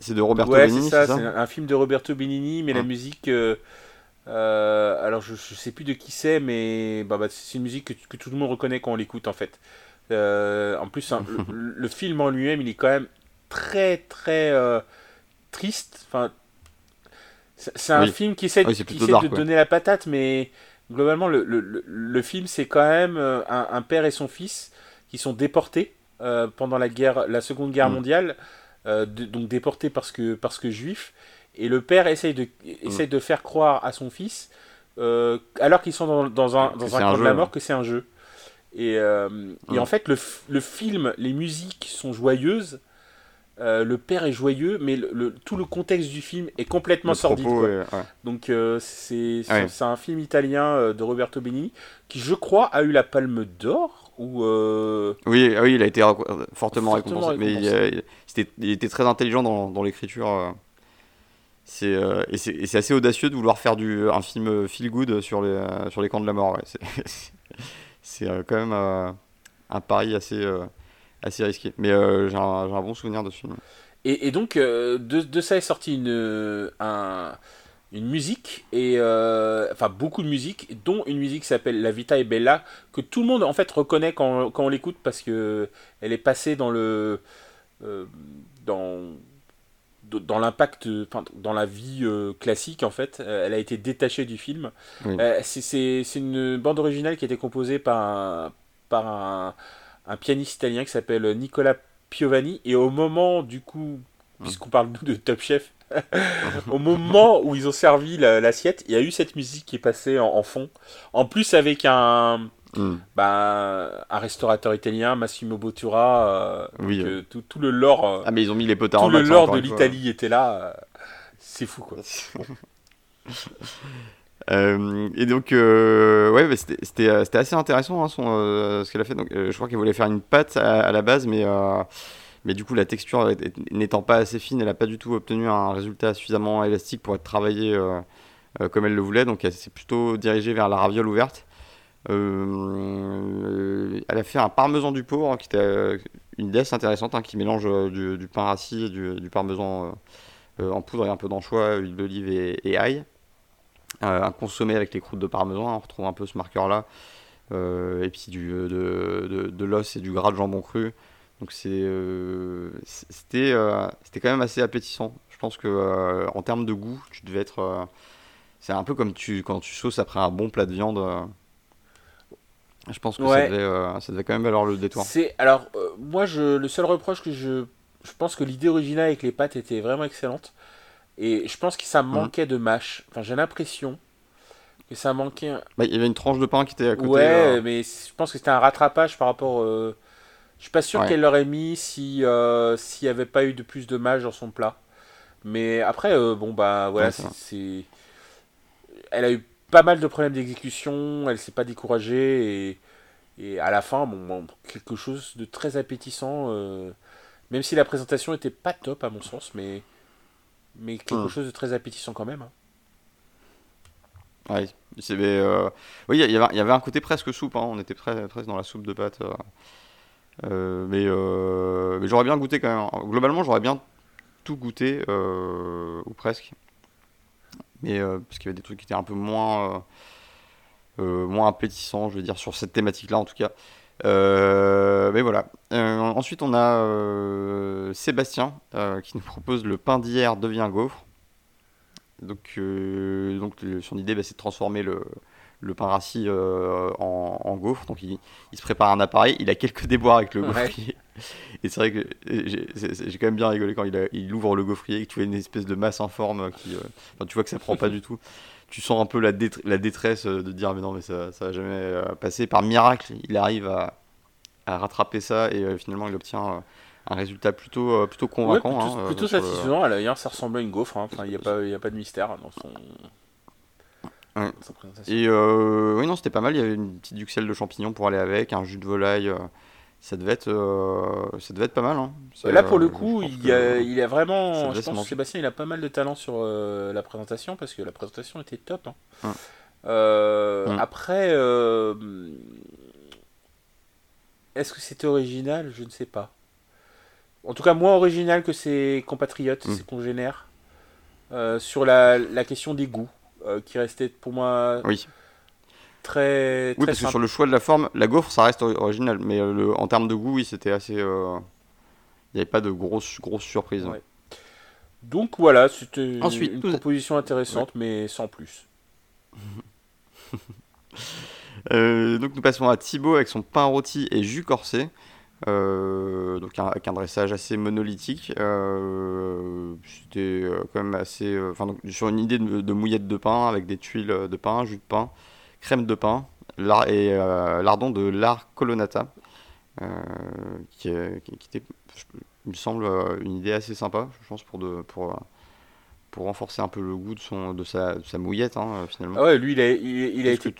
S1: c'est de Roberto
S2: ouais,
S1: Benigni,
S2: c'est ça,
S1: c'est ça?
S2: c'est un, un film de Roberto Benigni, mais la
S1: Ah.
S2: musique. euh, alors, je, je sais plus de qui c'est, mais bah, bah, c'est une musique que, que tout le monde reconnaît quand on l'écoute en fait. Euh, en plus, hein, le, le film en lui-même, il est quand même très très euh, triste. Enfin, c'est un
S1: Oui.
S2: film qui essaie,
S1: Ah oui, c'est
S2: qui
S1: plutôt
S2: essaie
S1: dark,
S2: de
S1: ouais.
S2: donner la patate, mais globalement, le, le, le- le film, c'est quand même euh, un, un père et son fils qui sont déportés euh, pendant la guerre, la Seconde Guerre
S1: Mm.
S2: mondiale, euh, de- donc déportés parce que parce que juifs. Et le père essaye de
S1: Mm.
S2: de faire croire à son fils, euh, alors qu'ils sont dans, dans un dans camp de la
S1: ouais.
S2: mort, que c'est un jeu. Et, et
S1: Mm.
S2: en fait, le film, les musiques sont joyeuses. Euh, le père est joyeux, mais le, le- tout le contexte du film est complètement
S1: Le
S2: sordide.
S1: propos
S2: quoi.
S1: est- ouais.
S2: Donc euh, c'est
S1: Ouais.
S2: un film italien euh, de Roberto Benigni qui, je crois, a eu la Palme d'Or ou
S1: Oui, ah oui, il a été fortement,
S2: Fortement
S1: récompensé, mais il, était très intelligent dans, dans l'écriture. C'est et c'est assez audacieux de vouloir faire du, un film feel good sur les, sur les camps de la mort. ouais. C'est- quand même un pari assez, assez risqué. Mais euh, j'ai un, bon souvenir de ce film.
S2: Et, et donc, euh, de, de ça est sorti une, un- une musique, et, euh, enfin beaucoup de musique, dont une musique qui s'appelle La Vita e Bella, que tout le monde en fait reconnaît quand, quand on l'écoute parce que elle est passée dans le. euh, dans dans l'impact, dans la vie euh, classique en fait, Euh, elle a été détachée du film.
S1: Oui.
S2: Euh, c'est- une bande originale qui a été composée par un, par un, un pianiste italien qui s'appelle Nicola Piovani. Et au moment, du coup, puisqu'on parle nous de Top Chef, au moment où ils ont servi la- l'assiette, il y a eu cette musique qui est passée en, en fond. En plus, avec un,
S1: Mm.
S2: bah, un restaurateur italien, Massimo Bottura. euh,
S1: Oui,
S2: donc,
S1: ouais.
S2: euh, tout, tout le lore, euh,
S1: Ah, mais ils ont mis les potards
S2: tout
S1: en
S2: le lore de l'Italie était là. euh, c'est fou, quoi.
S1: Euh, et donc, euh, ouais, bah, c'était- euh, assez intéressant hein, son, ce qu'elle a fait. Donc, je crois qu'elle voulait faire une pâte à, la base, mais, mais du coup, la texture n'étant pas assez fine, elle n'a pas du tout obtenu un résultat suffisamment élastique pour être travaillée comme elle le voulait. Donc, elle s'est plutôt dirigée vers la raviole ouverte. Elle a fait un parmesan du pauvre, qui était une idée assez intéressante, hein, qui mélange du, pain rassis du, parmesan en poudre et un peu d'anchois, huile d'olive et, et ail. Euh, un consommé avec les croûtes de parmesan, hein, on retrouve un peu ce marqueur-là. Euh, et puis du, de, de, de l'os et du gras de jambon cru. Donc euh, c'était, euh, c'était quand même assez appétissant. Je pense que euh, en termes de goût, tu devais être. euh, c'est un peu comme tu, quand tu sauces après un bon plat de viande. euh, je pense que ça, devait, euh, ça devait quand même valoir le détour.
S2: C'est alors euh, moi je le seul reproche que je je pense que l'idée originale avec les pâtes était vraiment excellente et je pense que ça manquait de mâche. Enfin j'ai l'impression que ça manquait.
S1: Bah, il y avait une tranche de pain qui était à côté.
S2: Ouais,
S1: euh,
S2: mais je pense que c'était un rattrapage par rapport. euh, Je suis pas sûr
S1: Ouais.
S2: qu'elle l'aurait mis si euh, s'il y avait pas eu de plus de mâche dans son plat. Mais après euh, bon bah voilà
S1: Ouais,
S2: c'est elle a eu pas mal de problèmes d'exécution, elle s'est pas découragée et, et à la fin, bon, bon, quelque chose de très appétissant, euh, même si la présentation était pas top à mon sens, mais, mais quelque
S1: Hmm.
S2: chose de très appétissant quand même. hein.
S1: Ouais, c'est, mais, euh, oui, il y avait, il y avait un côté presque soupe, hein, on était presque, presque dans la soupe de pâte. euh, euh, mais euh, mais j'aurais bien goûté quand même. Globalement, j'aurais bien tout goûté, ou presque. Mais parce qu'il y avait des trucs qui étaient un peu moins, moins appétissants, je veux dire, sur cette thématique-là en tout cas. Euh, mais voilà. Euh, ensuite, on a euh, Sébastien euh, qui nous propose le pain d'hier devient gaufre. Donc, euh, donc son idée, bah, c'est de transformer le, le pain rassis euh, en, en gaufre. Donc, il, il se prépare un appareil. Il a quelques déboires avec le
S2: Ouais.
S1: gaufrier. Et c'est vrai que j'ai quand même bien rigolé quand il, il, ouvre le gaufrier et que tu vois une espèce de masse informe qui. enfin, tu vois que ça prend pas du tout. Tu sens un peu la, la détresse de dire mais non mais ça, ça va jamais passer. Par miracle, il arrive à, à rattraper ça et finalement il obtient un résultat plutôt, plutôt convaincant.
S2: plutôt, plutôt satisfaisant. À l'ailleurs, ça ressemblait à une gaufre. Hein. Enfin, il n'y a, pas, a pas de mystère dans son.
S1: Et euh, oui, non, c'était pas mal. Il y avait une petite duxelle de champignons pour aller avec, un jus de volaille. Euh, ça devait être, euh, ça devait être pas mal. Hein.
S2: Là, pour le coup, il, a, il a vraiment. Je pense que Sébastien, il a pas mal de talent sur la présentation parce que la présentation était top. Hein. Après, est-ce que c'était original? Je ne sais pas. En tout cas, moins original que ses compatriotes, mm. ses congénères, sur la, la question des goûts. Euh, qui restait pour moi
S1: oui.
S2: Très,
S1: Oui, parce que sur le choix de la forme, la gaufre, ça reste original. Mais euh, le, en termes de goût, oui, c'était assez. Euh, il n'y avait pas de grosses, grosses surprises.
S2: Donc voilà, c'était une proposition intéressante, mais sans plus.
S1: donc nous passons à Thibaut avec son pain rôti et jus corsé. Euh, donc avec un dressage assez monolithique. Euh, c'était euh, quand même assez. Enfin, sur une idée de, mouillette de pain avec des tuiles de pain, jus de pain, crème de pain et lardon de lard colonnata, qui, qui, était, il me semble, une idée assez sympa, je pense, pour, de, pour pour renforcer un peu le goût de, son, de, sa, sa mouillette, hein, finalement.
S2: Ah ouais, lui, il a, il, a été,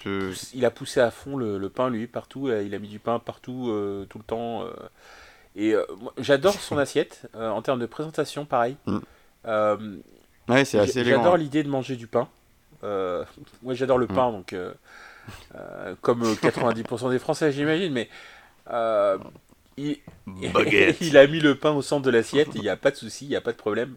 S2: il a poussé à fond le, pain, lui, partout. Euh, il a mis du pain partout, euh, tout le temps. Euh. Et j'adore son assiette, en termes de présentation, pareil. Mm.
S1: ouais, c'est assez
S2: J'adore l'idée de manger du pain. Moi, j'adore le mm. pain, donc... comme 90% des Français, j'imagine, mais... Il, il, a mis le pain au centre de l'assiette, il n'y a pas de souci, il n'y a pas de problème.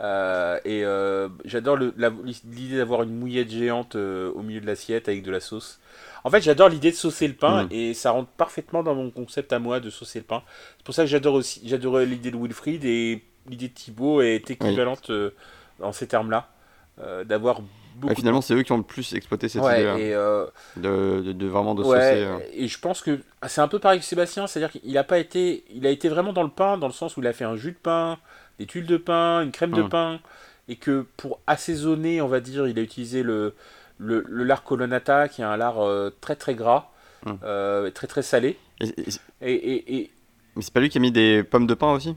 S2: Euh, et euh, j'adore l'idée d'avoir une mouillette géante euh, au milieu de l'assiette avec de la sauce. En fait, j'adore l'idée de saucer le pain mm. et ça rentre parfaitement dans mon concept à moi de saucer le pain. C'est pour ça que j'adore aussi, j'adore l'idée de Wilfried et l'idée de Thibaut est équivalente dans ces termes-là. d'avoir
S1: beaucoup. finalement, c'est eux qui ont le plus exploité cette idée de, de, vraiment de saucer.
S2: Et je pense que c'est un peu pareil que Sébastien, c'est-à-dire qu'il a pas été, il a été vraiment dans le pain dans le sens où il a fait un jus de pain des tuiles de pain, une crème de hum. pain, et que pour assaisonner, on va dire, il a utilisé le, le, lard colonnata, qui est un lard euh, très très gras, hum. euh, très très salé. Et, et,
S1: Mais c'est pas lui qui a mis des pommes de pain aussi?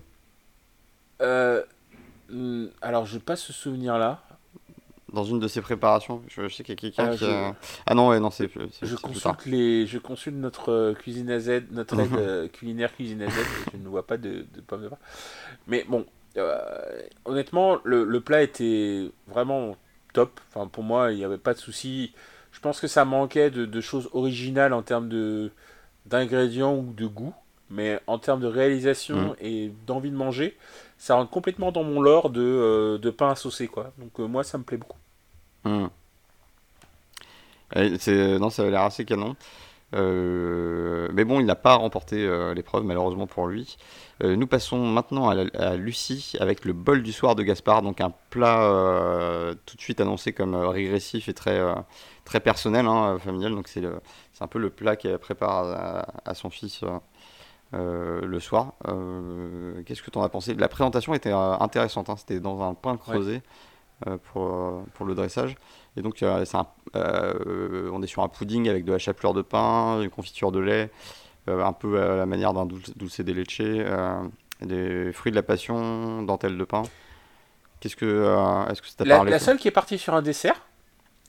S2: Euh, hmm, Alors, je pas ce souvenir-là.
S1: Dans une de ses préparations, je, sais qu'il y a quelqu'un qui. Ah non, ouais, non, c'est.
S2: Je consulte les, je consulte notre cuisine à Z, notre aide culinaire cuisine à Z, je ne vois pas de, de pommes de pain. Mais bon, euh, honnêtement, le, plat était vraiment top. Enfin, pour moi, il n'y avait pas de souci. Je pense que ça manquait de, choses originales en termes de d'ingrédients ou de goût, mais en termes de réalisation mm. et d'envie de manger, ça rentre complètement dans mon lore de, euh, de pain à saucer, quoi. Donc euh, moi, ça me plaît beaucoup.
S1: Mm. non, ça a l'air assez canon. mais bon, il n'a pas remporté l'épreuve, malheureusement pour lui. Euh, nous passons maintenant à, Lucie avec le bol du soir de Gaspard, donc un plat euh, tout de suite annoncé comme euh, régressif et très, très personnel, hein, familial. Donc c'est un peu le plat qu'elle prépare à, son fils le soir. Qu'est-ce que tu en as pensé? La présentation était intéressante, hein. c'était dans un pain creusé pour, pour le dressage. Et donc on est sur un pudding avec de la chapelure de pain, une confiture de lait. Euh, un peu à la manière d'un dulce de leche, euh, des fruits de la passion, dentelle de pain. Qu'est-ce que, euh, est-ce que ça t'a
S2: parlé La seule qui est partie sur un dessert,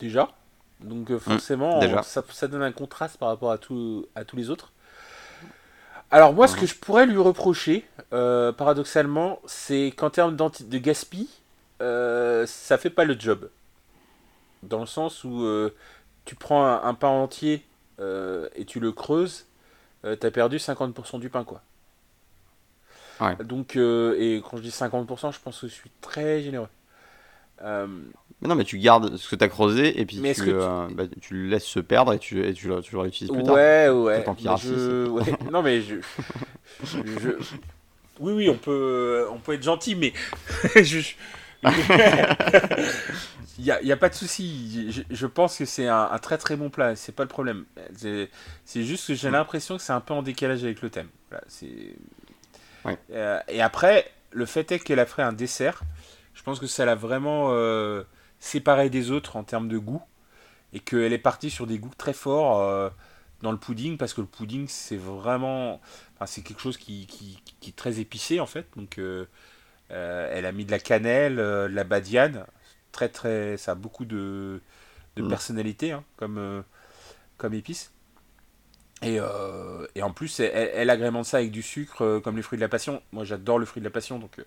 S2: déjà. Donc mmh, forcément, ça, ça, donne un contraste par rapport à, tout, à tous les autres. Alors moi, ce que je pourrais lui reprocher, paradoxalement, c'est qu'en termes de gaspille, euh, ça fait pas le job. Dans le sens où tu prends un pain entier et tu le creuses, euh, t'as perdu 50% du pain, quoi. Donc, euh, et quand je dis 50%, je pense que je suis très généreux.
S1: Euh, mais non, mais tu gardes ce que tu as creusé et puis tu, bah, tu... le laisses se perdre et tu, et tu, le, tu le réutilises plus
S2: tard. Ouais, ouais. je... non, mais je... je... Oui, oui, on peut, on peut être gentil, mais je, Il n'y a, pas de souci. Je, je, pense que c'est un, un, très très bon plat. C'est pas le problème. C'est juste que j'ai l'impression que c'est un peu en décalage avec le thème. Voilà, Euh, et après, le fait est qu'elle a fait un dessert. Je pense que ça l'a vraiment euh, séparé des autres en termes de goût. Et qu'elle est partie sur des goûts très forts euh, dans le pudding. Parce que le pudding, c'est vraiment. Enfin, c'est quelque chose qui, qui, qui, est très épicé en fait. Donc, elle a mis de la cannelle, de la badiane. Très, très. Ça a beaucoup de, de mm. personnalité hein, comme, comme épice. Et, euh, et, en plus, elle, agrémente ça avec du sucre, euh, comme les fruits de la passion. Moi, j'adore le fruit de la passion, donc euh,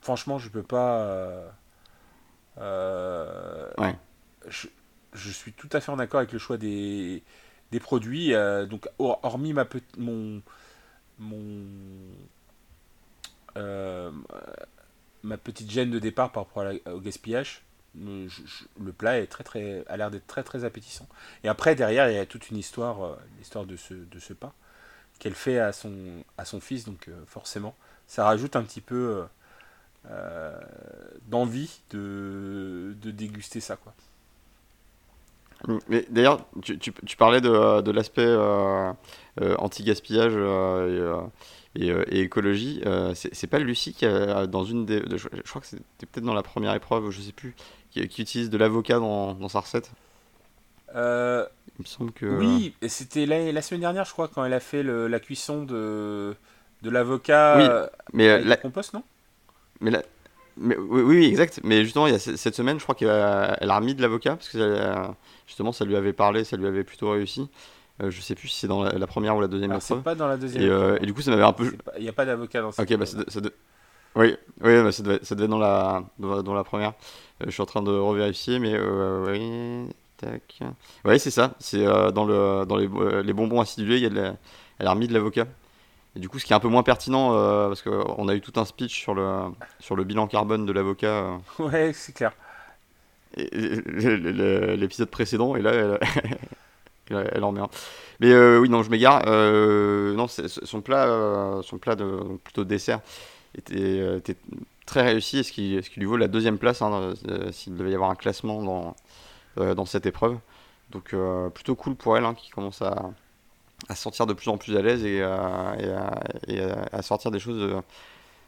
S2: franchement, je peux pas. ouais. Je, je, suis tout à fait en accord avec le choix des, des produits. donc, hormis ma mon mon ma petite gêne de départ par rapport au gaspillage, le plat est très très a l'air d'être très très appétissant. Et après derrière il y a toute une histoire euh, l'histoire de ce de ce pain qu'elle fait à son à son fils donc euh, forcément ça rajoute un petit peu euh, d'envie de, de déguster ça quoi.
S1: Mais d'ailleurs, tu, tu, tu, parlais de, de l'aspect anti-gaspillage et, et, écologie. c'est pas Lucie qui, a, dans une des. je, je crois que c'était peut-être dans la première épreuve, je sais plus, qui, utilise de l'avocat dans, dans, sa recette
S2: euh, Il me semble que. Oui, c'était la, la, semaine dernière, je crois, quand elle a fait le, la cuisson de, de l'avocat.
S1: Oui, mais
S2: la compost, non?
S1: Mais oui, oui, exact. Mais justement, il y a cette semaine, je crois qu'elle a, elle a remis de l'avocat parce que justement, ça lui avait parlé, ça lui avait plutôt réussi. Euh, je sais plus si c'est dans la, première ou la deuxième
S2: C'est pas dans la deuxième.
S1: Et, euh, et, du coup, ça m'avait un peu.
S2: Il n'y a pas d'avocat dans cette.
S1: Ok, bah ça, ça, oui, oui bah ça, devait, ça devait être dans la, dans la première. Euh, je suis en train de revérifier, mais euh, oui, tac. Oui, c'est ça. C'est euh, dans, le, dans les, les, bonbons acidulés, il y a de elle a remis de l'avocat. Et du coup, ce qui est un peu moins pertinent, parce qu'on a eu tout un speech sur le, sur le bilan carbone de l'avocat.
S2: ouais, c'est clair.
S1: L'épisode précédent, et là, elle, elle, en met un. Mais oui, non, je m'égare. non, son plat, son plat de plutôt dessert était, était très réussi et ce qui, ce qui lui vaut la deuxième place hein, euh, s'il devait y avoir un classement dans, euh, dans cette épreuve. Donc euh, plutôt cool pour elle hein, qui commence à, à sortir de plus en plus à l'aise et, à, sortir des choses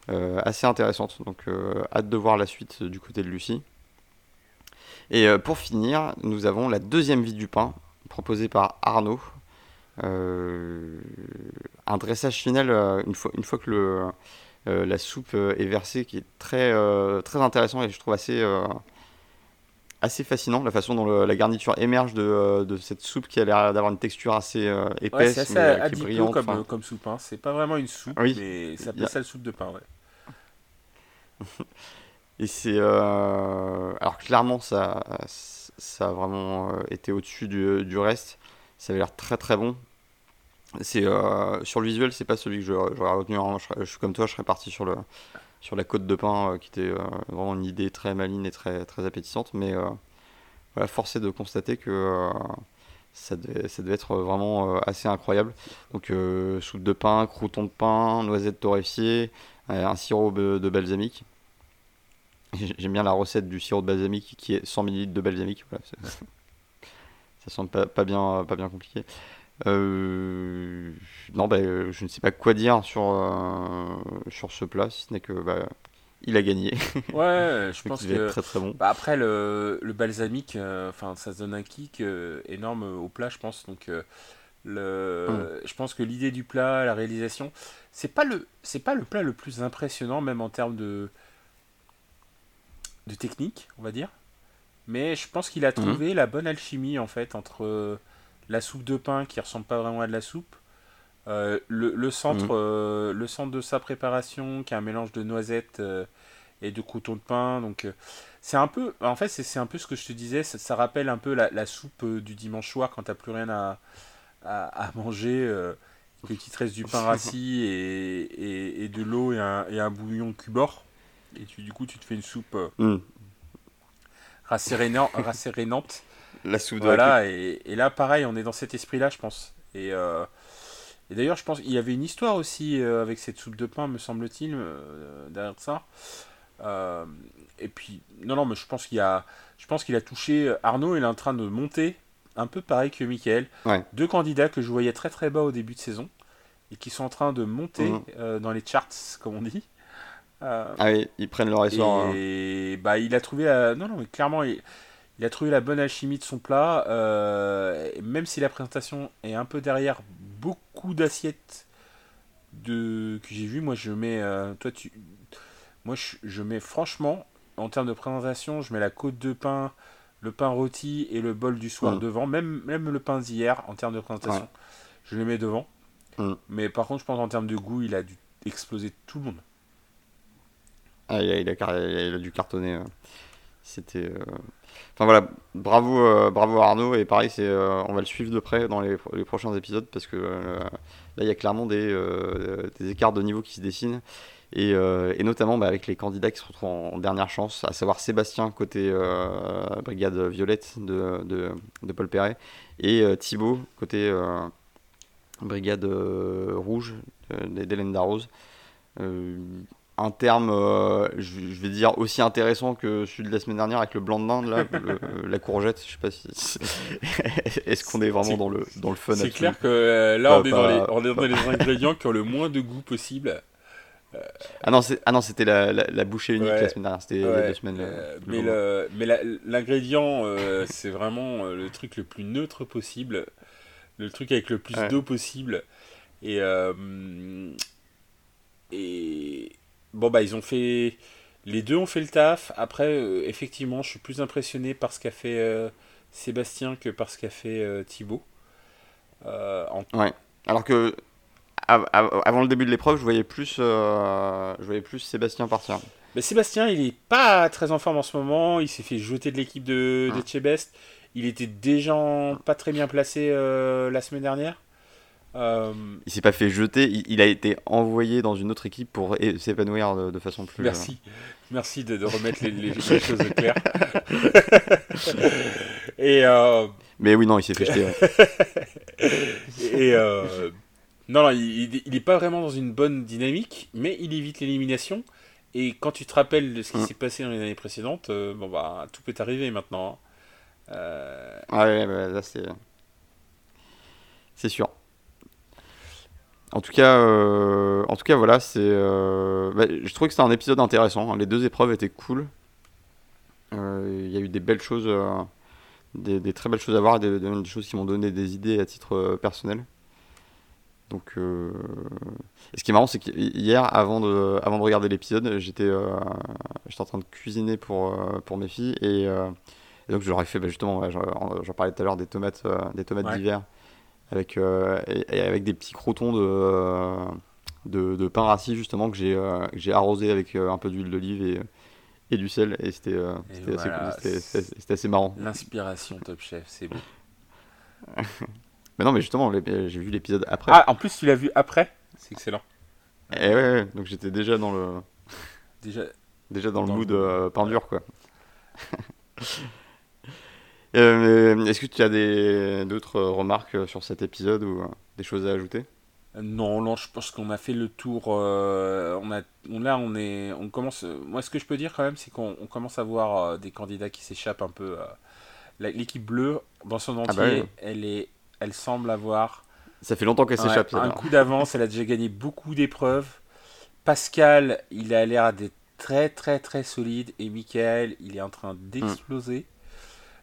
S1: assez intéressantes. Donc hâte de voir la suite du côté de Lucie. Et pour finir, nous avons la deuxième vie du pain proposée par Arnaud. un dressage final, une, fois, que euh, la soupe euh, est versée, qui est très, euh, très intéressant et je trouve assez, assez fascinant la façon dont la garniture émerge de, de, cette soupe qui a l'air d'avoir une texture assez épaisse,
S2: ouais, c'est assez qui brillante. Comme, comme soupe, hein. c'est pas vraiment une soupe, mais ça s'appelle ça la soupe de pain. Ouais.
S1: et c'est alors clairement ça, ça a vraiment été au-dessus du, du reste. Ça avait l'air très très bon. C'est euh, sur le visuel, c'est pas celui que j'aurais retenu. Hein. Je, suis comme toi, je serais parti sur le sur la côte de pain, euh, qui était euh, vraiment une idée très maligne et très très appétissante. Mais voilà, force est de constater que ça devait, être vraiment assez incroyable. Donc soupe de pain, crouton de pain, noisettes torréfiées, un sirop de, balsamique. J'aime bien la recette du sirop de balsamique qui est 100 ml de balsamique. Ça semble pas bien compliqué. Euh, non, bah, je ne sais pas quoi dire sur, euh, sur ce plat, si ce n'est que bah, il a gagné.
S2: Ouais, je pense que
S1: très très bon.
S2: Bah, après le, le balsamique, euh, ça se donne un kick énorme au plat, je pense. Donc le, hum. je pense que l'idée du plat, la réalisation, c'est pas le c'est pas le plat le plus impressionnant même en termes de de technique, on va dire. Mais je pense qu'il a hum. trouvé la bonne alchimie en fait entre la soupe de pain qui ressemble pas vraiment à de la soupe. Euh, le, centre, mhm. euh, le centre de sa préparation qui est un mélange de noisettes euh, et de croutons de pain. Donc c'est un peu, en fait c'est un peu ce que je te disais. Ça, rappelle un peu la, soupe du dimanche soir quand t'as plus rien à, à, manger, que tu te reste du pain rassis et, et, de l'eau et un, et un bouillon cubord. Et tu, du coup tu te fais une soupe mm. rassérénante
S1: la soupe de
S2: Voilà, et, et, là, pareil, on est dans cet esprit-là, je pense. Et, euh, et d'ailleurs, je pense qu'il y avait une histoire aussi euh, avec cette soupe de pain, me semble-t-il, euh, derrière ça. et puis, non, non, mais je pense qu'il a, je pense qu'il a touché. Arnaud, il est en train de monter, un peu pareil que Michael. Deux candidats que je voyais très très bas au début de saison. et qui sont en train de monter
S1: Mhm.
S2: euh, dans les charts, comme on dit. Euh,
S1: Ah oui, ils prennent leur essor. hein.
S2: et bah, il a trouvé la... Non, non, mais clairement, il, il a trouvé la bonne alchimie de son plat. euh, même si la présentation est un peu derrière beaucoup d'assiettes de... que j'ai vu, moi je mets. euh, toi, tu. Moi je, je mets franchement, en termes de présentation, je mets la côte de pain, le pain rôti et le bol du soir
S1: Mm.
S2: devant. Même, même le pain d'hier, en termes de présentation,
S1: Ouais.
S2: je le mets devant.
S1: Mm.
S2: Mais par contre, je pense en termes de goût, il a dû exploser tout le monde.
S1: Ah, il, a, il a car- il a dû cartonner. euh. C'était. euh, Enfin voilà, bravo, euh, bravo Arnaud. Et pareil, c'est, euh, on va le suivre de près dans les, les prochains épisodes parce que là, il y a clairement des, des écarts de niveau qui se dessinent. Et, et notamment bah, avec les candidats qui se retrouvent en, dernière chance, à savoir Sébastien côté Brigade Violette de, de, de Paul Perret et Thibaut côté Brigade Rouge d'Hélène Darroze. Euh, un terme, euh, je, je vais dire, aussi intéressant que celui de la semaine dernière avec le blanc de dinde, là, le- la courgette. Je sais pas si. Est-ce qu'on est vraiment dans le, dans le fun
S2: C'est clair que euh, là,
S1: Pas-
S2: on, est dans les, on est dans les ingrédients qui ont le moins de goût possible.
S1: Ah non, c'est- ah non, c'était la, la, la bouchée unique
S2: Ouais.
S1: la semaine dernière, c'était
S2: Ouais,
S1: semaines.
S2: euh,
S1: le
S2: mais le- mais l'ingrédient, euh, c'est vraiment euh, le truc le plus neutre possible, le truc avec le plus
S1: Ouais.
S2: d'eau possible. Et, euh, et bon, bah, ils ont fait. Les deux ont fait le taf. Après, euh, effectivement, je suis plus impressionné par ce qu'a fait euh, Sébastien que par ce qu'a fait euh, Thibaut. En
S1: Alors que av- av- avant le début de l'épreuve, je voyais plus, euh, je voyais plus Sébastien partir.
S2: Mais Sébastien, il est pas très en forme en ce moment. Il s'est fait jeter de l'équipe de, de
S1: Ah.
S2: Chebest. Il était déjà pas très bien placé euh, la semaine dernière. Euh,
S1: Il s'est pas fait jeter, il, il a été envoyé dans une autre équipe pour s'épanouir de, de façon plus. euh,
S2: merci. Merci de, de remettre les, les- les choses au clair. et euh,
S1: Mais oui, non, il s'est fait jeter. ouais.
S2: et euh, non, non, il, il est pas vraiment dans une bonne dynamique, mais il évite l'élimination. Et quand tu te rappelles de ce qui
S1: Mm.
S2: s'est passé dans les années précédentes, bon bah tout peut arriver maintenant. hein.
S1: Ah ouais, bah, là c'est. C'est sûr. En tout cas, euh, en tout cas voilà, c'est. euh, bah, je trouvais que c'était un épisode intéressant. hein. Les deux épreuves étaient cool. Euh, Il y a eu des belles choses, des, des très belles choses à voir, des, des- choses qui m'ont donné des idées à titre personnel. Donc, et ce qui est marrant, c'est qu'hier, avant de, avant de regarder l'épisode, j'étais, j'étais en train de cuisiner pour, pour mes filles et, et donc j'aurais fait bah, justement, ouais, j'en j'en parlais tout à l'heure des tomates, des tomates
S2: Ouais.
S1: d'hiver avec euh, et, et avec des petits crotons de, euh, de, de pain rassis justement que j'ai euh, j'ai arrosé avec un peu d'huile d'olive et, et du sel et c'était euh, assez,
S2: voilà,
S1: assez marrant.
S2: L'inspiration Top Chef, c'est beau.
S1: Mais non, mais justement, j'ai vu l'épisode après.
S2: Ah, en plus, tu l'as vu après? C'est excellent.
S1: Et ouais, ouais, donc j'étais déjà dans le
S2: Déjà,
S1: déjà dans le
S2: Dans le
S1: mood
S2: mood.
S1: euh, pain dur quoi. Euh, Est-ce que tu as des d'autres remarques sur cet épisode ou euh, des choses à ajouter?
S2: Non, non, je pense qu'on a fait le tour. euh, on a, on, là, on est, on commence. euh, Moi, ce que je peux dire quand même, c'est qu'on on commence à voir euh, des candidats qui s'échappent un peu. euh. L'équipe bleue, dans son entier,
S1: Ah bah oui.
S2: elle est, elle semble avoir
S1: Ça fait longtemps qu'elle
S2: Ouais,
S1: s'échappe.
S2: un coup d'avance, elle a déjà gagné beaucoup d'épreuves. Pascal, il a l'air d'être très très très solide et Michael, il est en train d'exploser.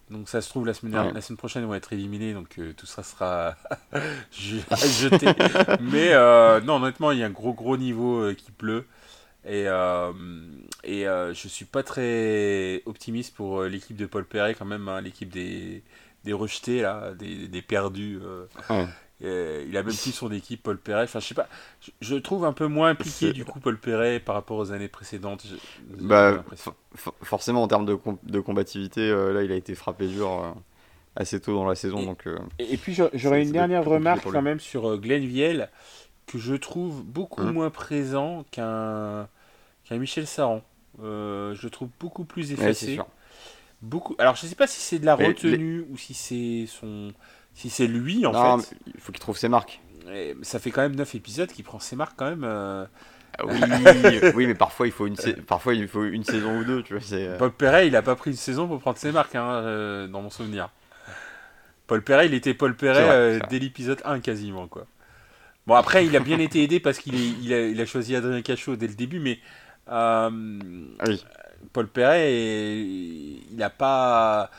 S2: Donc ça se trouve la semaine,
S1: Ouais.
S2: la semaine prochaine ils vont être éliminés, donc euh, tout ça sera je- jeté. Mais euh, non, honnêtement, il y a un gros gros niveau euh, qui pleut. Et, et je suis pas très optimiste pour l'équipe de Paul Perret quand même, hein, l'équipe des, des rejetés là, des, des perdus.
S1: Ouais.
S2: Et il a même plus son équipe Paul Perret. Enfin, je sais pas. Je, trouve un peu moins impliqué du coup Paul Perret par rapport aux années précédentes.
S1: Bah. For- forcément, en termes de, com- de combativité, euh, là, il a été frappé dur euh, assez tôt dans la saison.
S2: Et-
S1: donc, euh,
S2: Et, puis j'a- j'aurais une dernière remarque quand même sur euh, Glenn Viel que je trouve beaucoup
S1: Mhm.
S2: moins présent qu'un qu'un Michel Saran. Euh, je le trouve beaucoup plus effacé. beaucoup. Alors je sais pas si c'est de la retenue ou si c'est son, si c'est lui en
S1: Non,
S2: fait.
S1: il faut qu'il trouve ses marques.
S2: Et ça fait quand même 9 épisodes qui prend ses marques quand même. euh.
S1: Ah Oui, oui, mais parfois il faut une, parfois il faut une saison ou deux, tu vois. C'est, euh,
S2: Paul Perret, il a pas pris une saison pour prendre ses marques, hein, euh, dans mon souvenir. Paul Perret, il était Paul Perret
S1: vrai,
S2: euh, dès l'épisode 1 quasiment, quoi. Bon, après, il a bien été aidé parce qu'il il a, il a, choisi Adrien Cachot dès le début, mais euh,
S1: oui.
S2: Paul Perret, il a pas.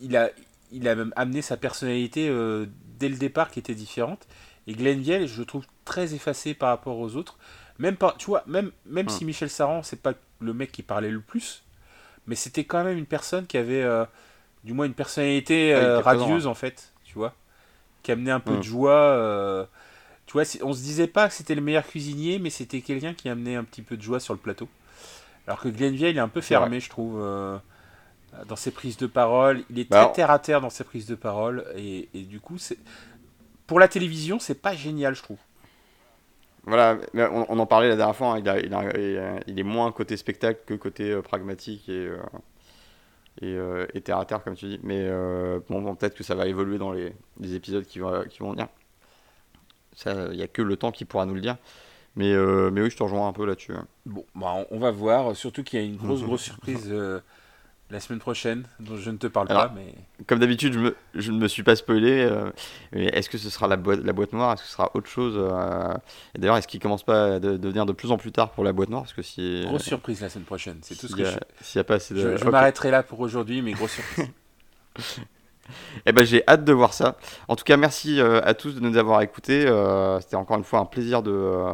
S2: Il a, il a même amené sa personnalité euh, dès le départ qui était différente. Et Glenn Vielle, je le trouve très effacé par rapport aux autres. Même pas, tu vois, même, même si Michel Saran, c'est pas le mec qui parlait le plus, mais c'était quand même une personne qui avait, euh, du moins, une personnalité euh, radieuse en fait, tu vois, qui amenait un peu de joie. Tu vois, on se disait pas que c'était le meilleur cuisinier, mais c'était quelqu'un qui amenait un petit peu de joie sur le plateau. Alors que Glenville, il est un peu fermé, je trouve, dans ses prises de parole. Il est bah, très terre à terre dans ses prises de parole, et, et du coup, pour la télévision, c'est pas génial, je trouve.
S1: Voilà, on, en parlait la dernière fois, hein, il, est moins côté spectacle que côté euh, pragmatique et, euh, euh, et, terre à terre, comme tu dis. Mais bon, peut-être que ça va évoluer dans les, épisodes qui, qui vont venir. Il n'y a que le temps qui pourra nous le dire. Mais, mais oui, je te rejoins un peu là-dessus. Hein.
S2: Bon, bah, on, va voir. Surtout qu'il y a une grosse, grosse surprise la semaine prochaine, dont je ne te parle pas. Mais...
S1: Comme d'habitude, je, me, je ne me suis pas spoilé. Euh, est-ce que ce sera la boîte, la boîte noire? Est-ce que ce sera autre chose euh, Et d'ailleurs, est-ce qu'il commence pas à devenir de plus en plus tard pour la boîte noire? Parce que si,
S2: Grosse surprise la semaine prochaine. C'est tout ce que
S1: je... a pas assez
S2: de... Je, m'arrêterai là pour aujourd'hui, mais grosse surprise.
S1: Eh ben, j'ai hâte de voir ça. En tout cas, merci euh, à tous de nous avoir écoutés. Euh, c'était encore une fois un plaisir de, euh,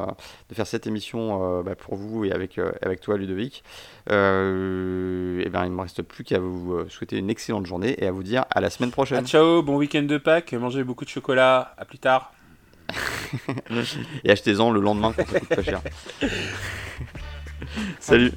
S1: de faire cette émission bah, pour vous et avec, avec toi, Ludovic. et eh ben, il ne me reste plus qu'à vous souhaiter une excellente journée et à vous dire à la semaine prochaine.
S2: ciao, bon week-end de Pâques, mangez beaucoup de chocolat, à plus tard.
S1: et achetez-en le lendemain quand ça coûte pas cher. Salut.